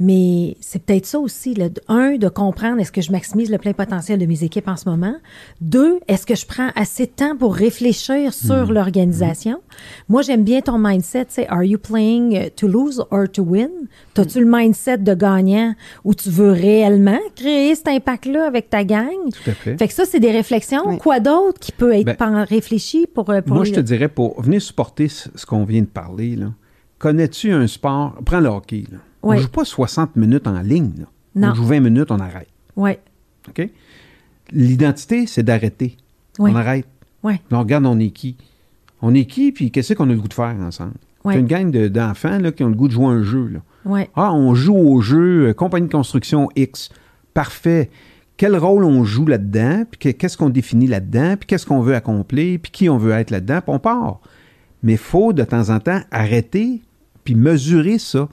Speaker 1: Mais c'est peut-être ça aussi. Là. Un, de comprendre est-ce que je maximise le plein potentiel de mes équipes en ce moment. Deux, est-ce que je prends assez de temps pour réfléchir sur l'organisation? Moi, j'aime bien ton mindset. C'est Are you playing uh, to lose or to win? T'as-tu le mindset de gagnant où tu veux réellement créer cet impact-là avec ta gang?
Speaker 2: Tout à fait.
Speaker 1: Fait que ça, c'est des réflexions.
Speaker 3: Oui.
Speaker 1: Quoi d'autre qui peut être
Speaker 2: Ben,
Speaker 1: réfléchi pour, euh, pour
Speaker 2: Moi, je te dirais, pour venir supporter ce, ce qu'on vient de parler, là, connais-tu un sport? Prends le hockey. Là.
Speaker 1: Oui.
Speaker 2: On joue pas 60 minutes en ligne. là.
Speaker 1: Non.
Speaker 2: On joue 20 minutes, on arrête.
Speaker 1: Ouais,
Speaker 2: OK? L'identité, c'est d'arrêter.
Speaker 1: Oui.
Speaker 2: On arrête.
Speaker 1: ouais,
Speaker 2: on regarde, on est qui? On est qui, puis qu'est-ce qu'on a le goût de faire ensemble?
Speaker 1: Ouais.
Speaker 2: C'est une gang de- d'enfants qui ont le goût de jouer à un jeu. Là.
Speaker 1: ouais.
Speaker 2: Ah, on joue au jeu euh, compagnie de construction X. Parfait. Quel rôle on joue là-dedans? Puis que- qu'est-ce qu'on définit là-dedans? Puis qu'est-ce qu'on veut accomplir? Puis qui on veut être là-dedans? Puis on part. Mais il faut de temps en temps arrêter puis mesurer ça.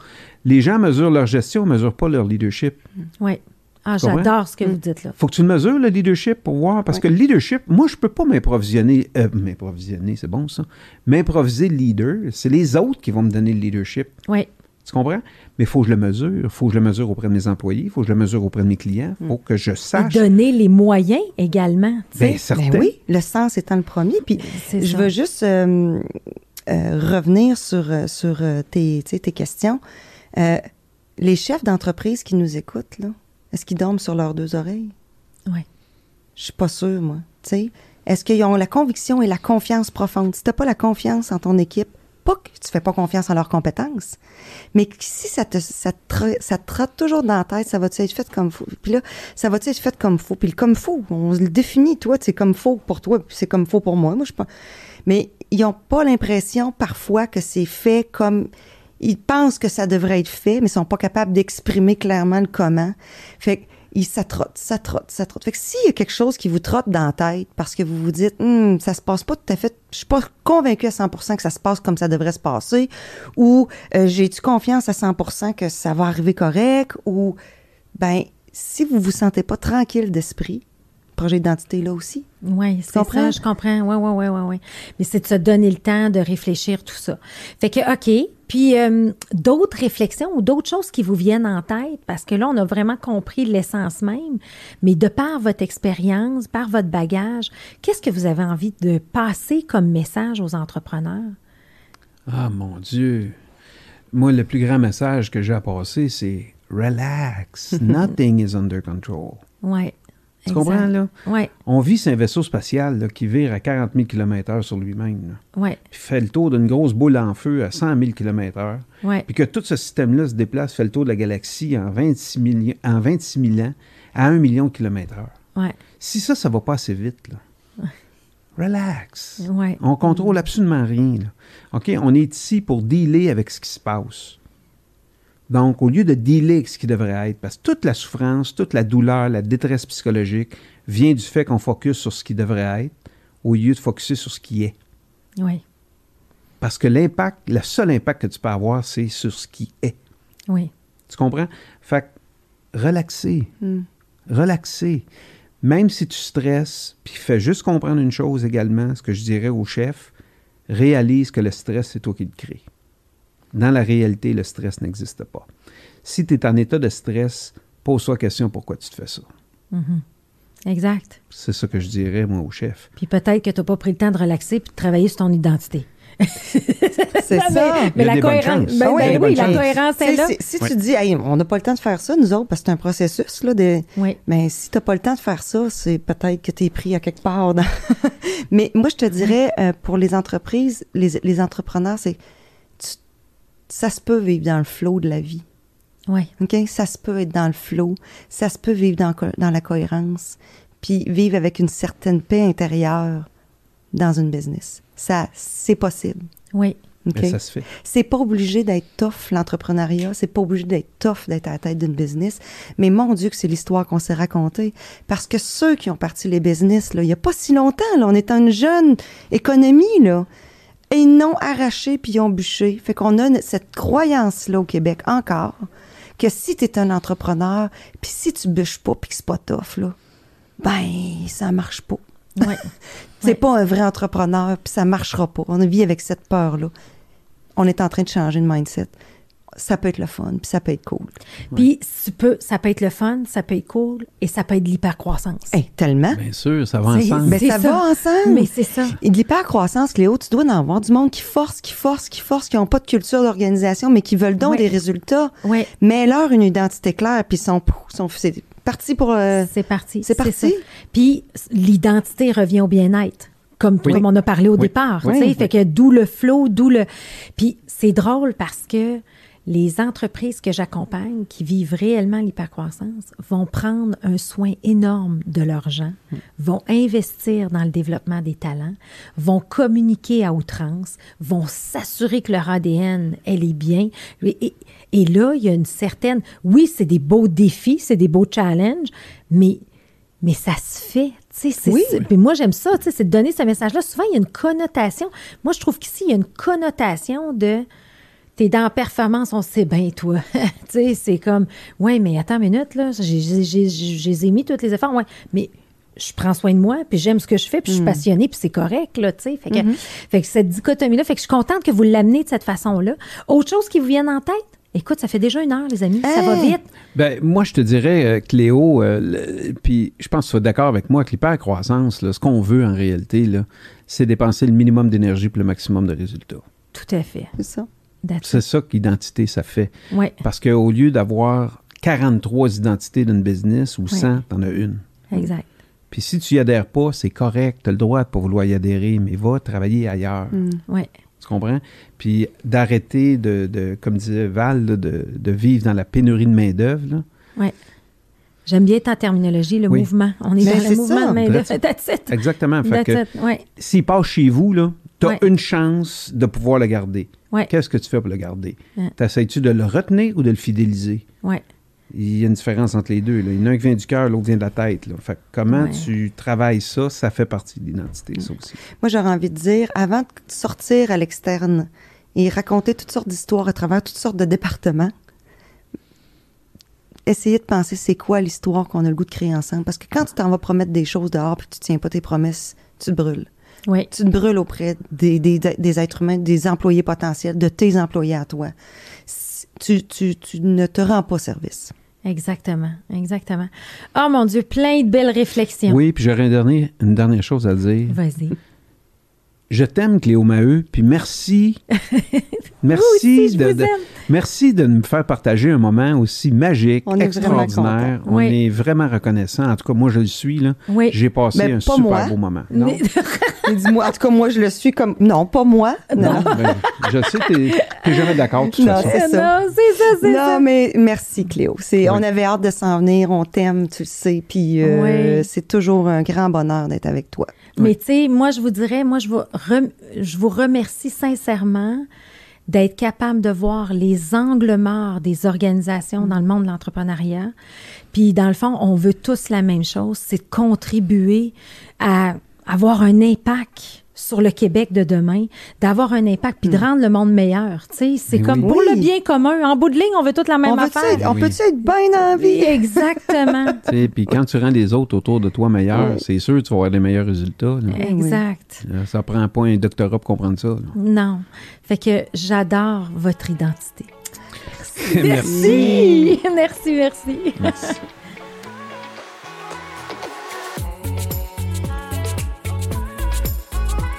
Speaker 2: Les gens mesurent leur gestion, ne mesurent pas leur leadership.
Speaker 1: ouais. Ah, j'adore ce que vous dites là.
Speaker 2: faut que tu le mesures, le leadership, pour voir. Parce que le leadership, moi, je peux pas m'improvisionner. euh, m'improvisionner, c'est bon ça. M'improviser leader, c'est les autres qui vont me donner le leadership.
Speaker 1: Ouais.
Speaker 2: Tu comprends? Mais il faut que je le mesure. Il faut que je le mesure auprès de mes employés. Il faut que je le mesure auprès de mes clients. Il faut que je
Speaker 1: Et
Speaker 2: sache.
Speaker 1: donner les moyens également.
Speaker 2: Bien, certain.
Speaker 3: Ben oui, le sens étant le premier. Puis je
Speaker 1: ça.
Speaker 3: veux juste euh, euh, revenir sur, euh, sur tes, tes questions. Euh, les chefs d'entreprise qui nous écoutent, là, est-ce qu'ils dorment sur leurs deux oreilles?
Speaker 1: Ouais.
Speaker 3: Je suis pas sûre, moi. Tu sais, est-ce qu'ils ont la conviction et la confiance profonde? Si tu pas la confiance en ton équipe, pas que tu fais pas confiance en leurs compétences, mais si ça te, ça te, ça te trotte toujours dans la tête, ça va-tu être fait comme faut? Puis là, ça va-tu être fait comme faut? Puis le comme faut, on le définit, toi, c'est comme faut pour toi, puis c'est comme faut pour moi. Moi, je pas. Mais ils ont pas l'impression, parfois, que c'est fait comme ils pensent que ça devrait être fait, mais sont pas capables d'exprimer clairement le comment. Fait que ils, ça ça ça. Fait que s'il y a quelque chose qui vous trotte dans la tête parce que vous vous dites, Hum, ça se passe pas tout à fait, je suis pas convaincue à 100% que ça se passe comme ça devrait se passer, ou euh, j'ai-tu confiance à 100% que ça va arriver correct, ou ben si vous vous sentez pas tranquille d'esprit, projet d'identité là aussi.
Speaker 1: Oui, c'est ça, je comprends. Oui, oui, oui, oui, oui. Mais c'est de se donner le temps de réfléchir tout ça. Fait que, OK. Puis, euh, d'autres réflexions ou d'autres choses qui vous viennent en tête, parce que là, on a vraiment compris l'essence même, mais de par votre expérience, par votre bagage, qu'est-ce que vous avez envie de passer comme message aux entrepreneurs?
Speaker 2: Ah, mon Dieu. Moi, le plus grand message que j'ai à passer, c'est relax. *laughs* Nothing is under control.
Speaker 1: Oui.
Speaker 2: Tu comprends, là?
Speaker 1: Oui.
Speaker 2: On vit sur un vaisseau spatial là, qui vire à 40 000 km/h sur lui-même.
Speaker 1: Oui.
Speaker 2: Puis fait le tour d'une grosse boule en feu à 100 000 km/h.
Speaker 1: Oui.
Speaker 2: Puis que tout ce système-là se déplace, fait le tour de la galaxie en 26, millions, en 26 000 ans à 1 million de km/h.
Speaker 1: Oui.
Speaker 2: Si ça, ça va pas assez vite, là. *laughs* Relax. On contrôle absolument rien. Là. OK? On est ici pour dealer avec ce qui se passe. Donc, au lieu de dealer avec ce qui devrait être, parce que toute la souffrance, toute la douleur, la détresse psychologique vient du fait qu'on focus sur ce qui devrait être au lieu de focuser sur ce qui est.
Speaker 1: Oui.
Speaker 2: Parce que l'impact, le seul impact que tu peux avoir, c'est sur ce qui est.
Speaker 1: Oui.
Speaker 2: Tu comprends? Fait que, relaxer.
Speaker 3: Mm.
Speaker 2: Relaxer. Même si tu stresses, puis fais juste comprendre une chose également, ce que je dirais au chef, réalise que le stress, c'est toi qui le crée. Dans la réalité, le stress n'existe pas. Si tu es en état de stress, pose-toi la question pourquoi tu te fais ça?
Speaker 1: Mhm. Exact.
Speaker 2: C'est ça que je dirais, moi, au chef.
Speaker 1: Puis peut-être que tu n'as pas pris le temps de relaxer puis de travailler sur ton identité. *laughs*
Speaker 3: C'est
Speaker 1: Non,
Speaker 3: ça.
Speaker 1: Mais, la cohérence. ben-
Speaker 3: Ah oui,
Speaker 1: ben
Speaker 3: a des
Speaker 1: oui, la
Speaker 3: chances.
Speaker 1: cohérence est là.
Speaker 3: Si, si
Speaker 2: Ouais.
Speaker 3: tu dis, Hey, on n'a pas le temps de faire ça, nous autres, parce que c'est un processus, là, de...
Speaker 1: Oui.
Speaker 3: Mais si tu n'as pas le temps de faire ça, c'est peut-être que tu es pris à quelque part. dans- *laughs* Mais moi, je te dirais, euh, pour les entreprises, les, les entrepreneurs, c'est ça se peut vivre dans le flot de la vie.
Speaker 1: Oui.
Speaker 3: OK? Ça se peut être dans le flot, ça se peut vivre dans, dans la cohérence, puis vivre avec une certaine paix intérieure dans une business. Ça, c'est possible.
Speaker 1: Oui.
Speaker 3: OK?
Speaker 2: Mais ça se fait.
Speaker 3: C'est pas obligé d'être tough, l'entrepreneuriat. C'est pas obligé d'être tough, d'être à la tête d'une business. Mais mon Dieu, que c'est l'histoire qu'on s'est racontée. Parce que ceux qui ont parti les business, là, il y a pas si longtemps, là, on est en une jeune économie, là. Et ils n'ont arraché puis ils ont bûché. Fait qu'on a cette croyance-là au Québec encore que si tu es un entrepreneur, puis si tu bûches pas puis que c'est pas tough, là, ben, ça marche pas.
Speaker 1: Oui. *laughs*
Speaker 3: C'est
Speaker 1: Ouais.
Speaker 3: pas un vrai entrepreneur, puis ça marchera pas. On vit avec cette peur-là. On est en train de changer de mindset. Ça peut être le fun, puis ça peut être cool.
Speaker 1: Puis tu peux, ça peut être le fun, ça peut être cool et ça peut être de l'hypercroissance.
Speaker 3: Hey, tellement.
Speaker 2: Bien sûr, ça va ensemble.
Speaker 3: Ben, ça,
Speaker 1: ça.
Speaker 3: va ensemble.
Speaker 1: Mais c'est ça.
Speaker 3: Et de l'hypercroissance, Cléo, tu dois en avoir du monde qui force, qui force, qui force, qui n'ont pas de culture d'organisation, mais qui veulent donc des résultats.
Speaker 1: Oui.
Speaker 3: Mais leur une identité claire, puis ils sont, sont c'est parti pour. euh,
Speaker 1: C'est parti.
Speaker 3: c'est parti.
Speaker 1: Puis l'identité revient au bien-être. Comme,
Speaker 2: Oui.
Speaker 1: comme on a parlé au
Speaker 2: Oui.
Speaker 1: départ,
Speaker 3: Oui.
Speaker 1: tu sais,
Speaker 3: Oui.
Speaker 1: fait que d'où le flow, d'où le. Puis c'est drôle parce que les entreprises que j'accompagne qui vivent réellement l'hypercroissance vont prendre un soin énorme de leurs gens, vont investir dans le développement des talents, vont communiquer à outrance, vont s'assurer que leur ADN, elle est bien. Et, et- et là, il y a une certaine... Oui, c'est des beaux défis, c'est des beaux challenges, mais, mais ça se fait. tu sais, c'est-
Speaker 3: Oui.
Speaker 1: Puis moi, j'aime ça, tu sais, c'est de donner ce message-là. Souvent, il y a une connotation. Moi, je trouve qu'ici, il y a une connotation de t'es dans la performance, on sait bien, toi. *laughs* tu sais, c'est comme, ouais, mais attends une minute, là, j'ai- mis tous les efforts, ouais, mais je prends soin de moi, puis j'aime ce que je fais, puis je suis passionnée, puis c'est correct, là, tu sais. Fait que, fait que cette dichotomie-là, fait que je suis contente que vous l'amenez de cette façon-là. Autre chose qui vous vienne en tête? Écoute, ça fait déjà une heure, les amis, ça va vite.
Speaker 2: Ben, moi, je te dirais, euh, Cléo, euh, le- puis je pense que tu es d'accord avec moi que l'hypercroissance, là, ce qu'on veut en réalité, là, c'est dépenser le minimum d'énergie pour le maximum de résultats.
Speaker 1: Tout à fait.
Speaker 3: c'est ça.
Speaker 2: C'est ça qu'identité, ça fait.
Speaker 1: Ouais,
Speaker 2: Parce qu'au lieu d'avoir 43 identités d'une business ou 100, t'en as une.
Speaker 1: exact.
Speaker 2: Puis si tu y adhères pas, c'est correct, tu as le droit de pas vouloir y adhérer, mais va travailler ailleurs.
Speaker 3: Mm.
Speaker 1: Ouais.
Speaker 2: Tu comprends? Puis d'arrêter de, de, comme disait Val, là, de, de vivre dans la pénurie de main-d'œuvre. là.
Speaker 1: Ouais. J'aime bien ta terminologie, le
Speaker 2: Oui.
Speaker 1: mouvement. On est
Speaker 3: Mais
Speaker 1: dans
Speaker 3: c'est
Speaker 1: le mouvement
Speaker 3: ça.
Speaker 1: de main
Speaker 2: That's
Speaker 1: That's it.
Speaker 2: Exactement. Fait que.
Speaker 1: Ouais.
Speaker 2: s'il passe chez vous, là, tu as
Speaker 1: Ouais.
Speaker 2: une chance de pouvoir le garder.
Speaker 1: Ouais.
Speaker 2: Qu'est-ce que tu fais pour le garder?
Speaker 1: Ouais.
Speaker 2: T'essayes-tu de le retenir ou de le fidéliser?
Speaker 1: Ouais.
Speaker 2: Il y a une différence entre les deux. là. Il y en a un qui vient du cœur, l'autre vient de la tête. là. Fait que comment
Speaker 1: Ouais.
Speaker 2: tu travailles ça, ça fait partie de l'identité, ça aussi.
Speaker 3: Moi, j'aurais envie de dire, avant de sortir à l'externe et raconter toutes sortes d'histoires à travers toutes sortes de départements, essayer de penser c'est quoi l'histoire qu'on a le goût de créer ensemble. Parce que quand tu t'en vas promettre des choses dehors puis tu tiens pas tes promesses, tu te brûles.
Speaker 1: Oui.
Speaker 3: Tu te brûles auprès des, des, des êtres humains, des employés potentiels, de tes employés à toi. Tu, tu, tu ne te rends pas service.
Speaker 1: Exactement, exactement. Oh mon Dieu, plein de belles réflexions.
Speaker 2: Oui, puis j'aurais un dernier, une dernière chose à dire.
Speaker 1: Vas-y.
Speaker 2: Je t'aime, Cléo Maheu, puis merci. *laughs* merci,
Speaker 1: aussi,
Speaker 2: de, merci de me faire partager un moment aussi magique,
Speaker 3: On
Speaker 2: extraordinaire. On
Speaker 1: Oui.
Speaker 2: est vraiment reconnaissant. En tout cas, moi, je le suis. Là.
Speaker 1: Oui.
Speaker 2: J'ai passé
Speaker 3: Mais
Speaker 2: un
Speaker 3: pas
Speaker 2: super
Speaker 3: moi.
Speaker 2: beau moment. Non, *laughs*
Speaker 1: Mais-
Speaker 3: Et dis-moi, en tout cas, moi, je le suis comme. Non, pas moi. Non,
Speaker 2: non, ben, je sais, t'es t'es jamais d'accord de toute
Speaker 3: Non,
Speaker 2: façon.
Speaker 3: c'est ça.
Speaker 1: Non, c'est ça, c'est ça.
Speaker 3: Non, mais merci, Cléo. C'est,
Speaker 2: Oui.
Speaker 3: On avait hâte de s'en venir. On t'aime, tu le sais. Puis euh,
Speaker 1: Oui.
Speaker 3: c'est toujours un grand bonheur d'être avec toi.
Speaker 1: Mais tu sais, moi, je vous dirais, moi, je vous, rem- je vous remercie sincèrement d'être capable de voir les angles morts des organisations dans le monde de l'entrepreneuriat. Puis, dans le fond, on veut tous la même chose, c'est de contribuer à avoir un impact sur le Québec de demain, d'avoir un impact, puis de rendre le monde meilleur. Tu sais, c'est comme
Speaker 2: oui.
Speaker 1: pour le bien commun. En bout de ligne, on veut toute la même
Speaker 3: on
Speaker 1: affaire.
Speaker 3: on
Speaker 2: Oui.
Speaker 3: peut-tu être bien en vie? *laughs*
Speaker 1: Exactement. *laughs*
Speaker 2: Puis quand tu rends les autres autour de toi meilleurs,
Speaker 3: Oui.
Speaker 2: c'est sûr que tu vas avoir des meilleurs résultats. là.
Speaker 1: exact.
Speaker 2: Euh, Ça prend pas un doctorat pour comprendre ça. là.
Speaker 1: Non. Fait que j'adore votre identité. *laughs*
Speaker 2: Merci.
Speaker 1: Merci, merci.
Speaker 2: Merci.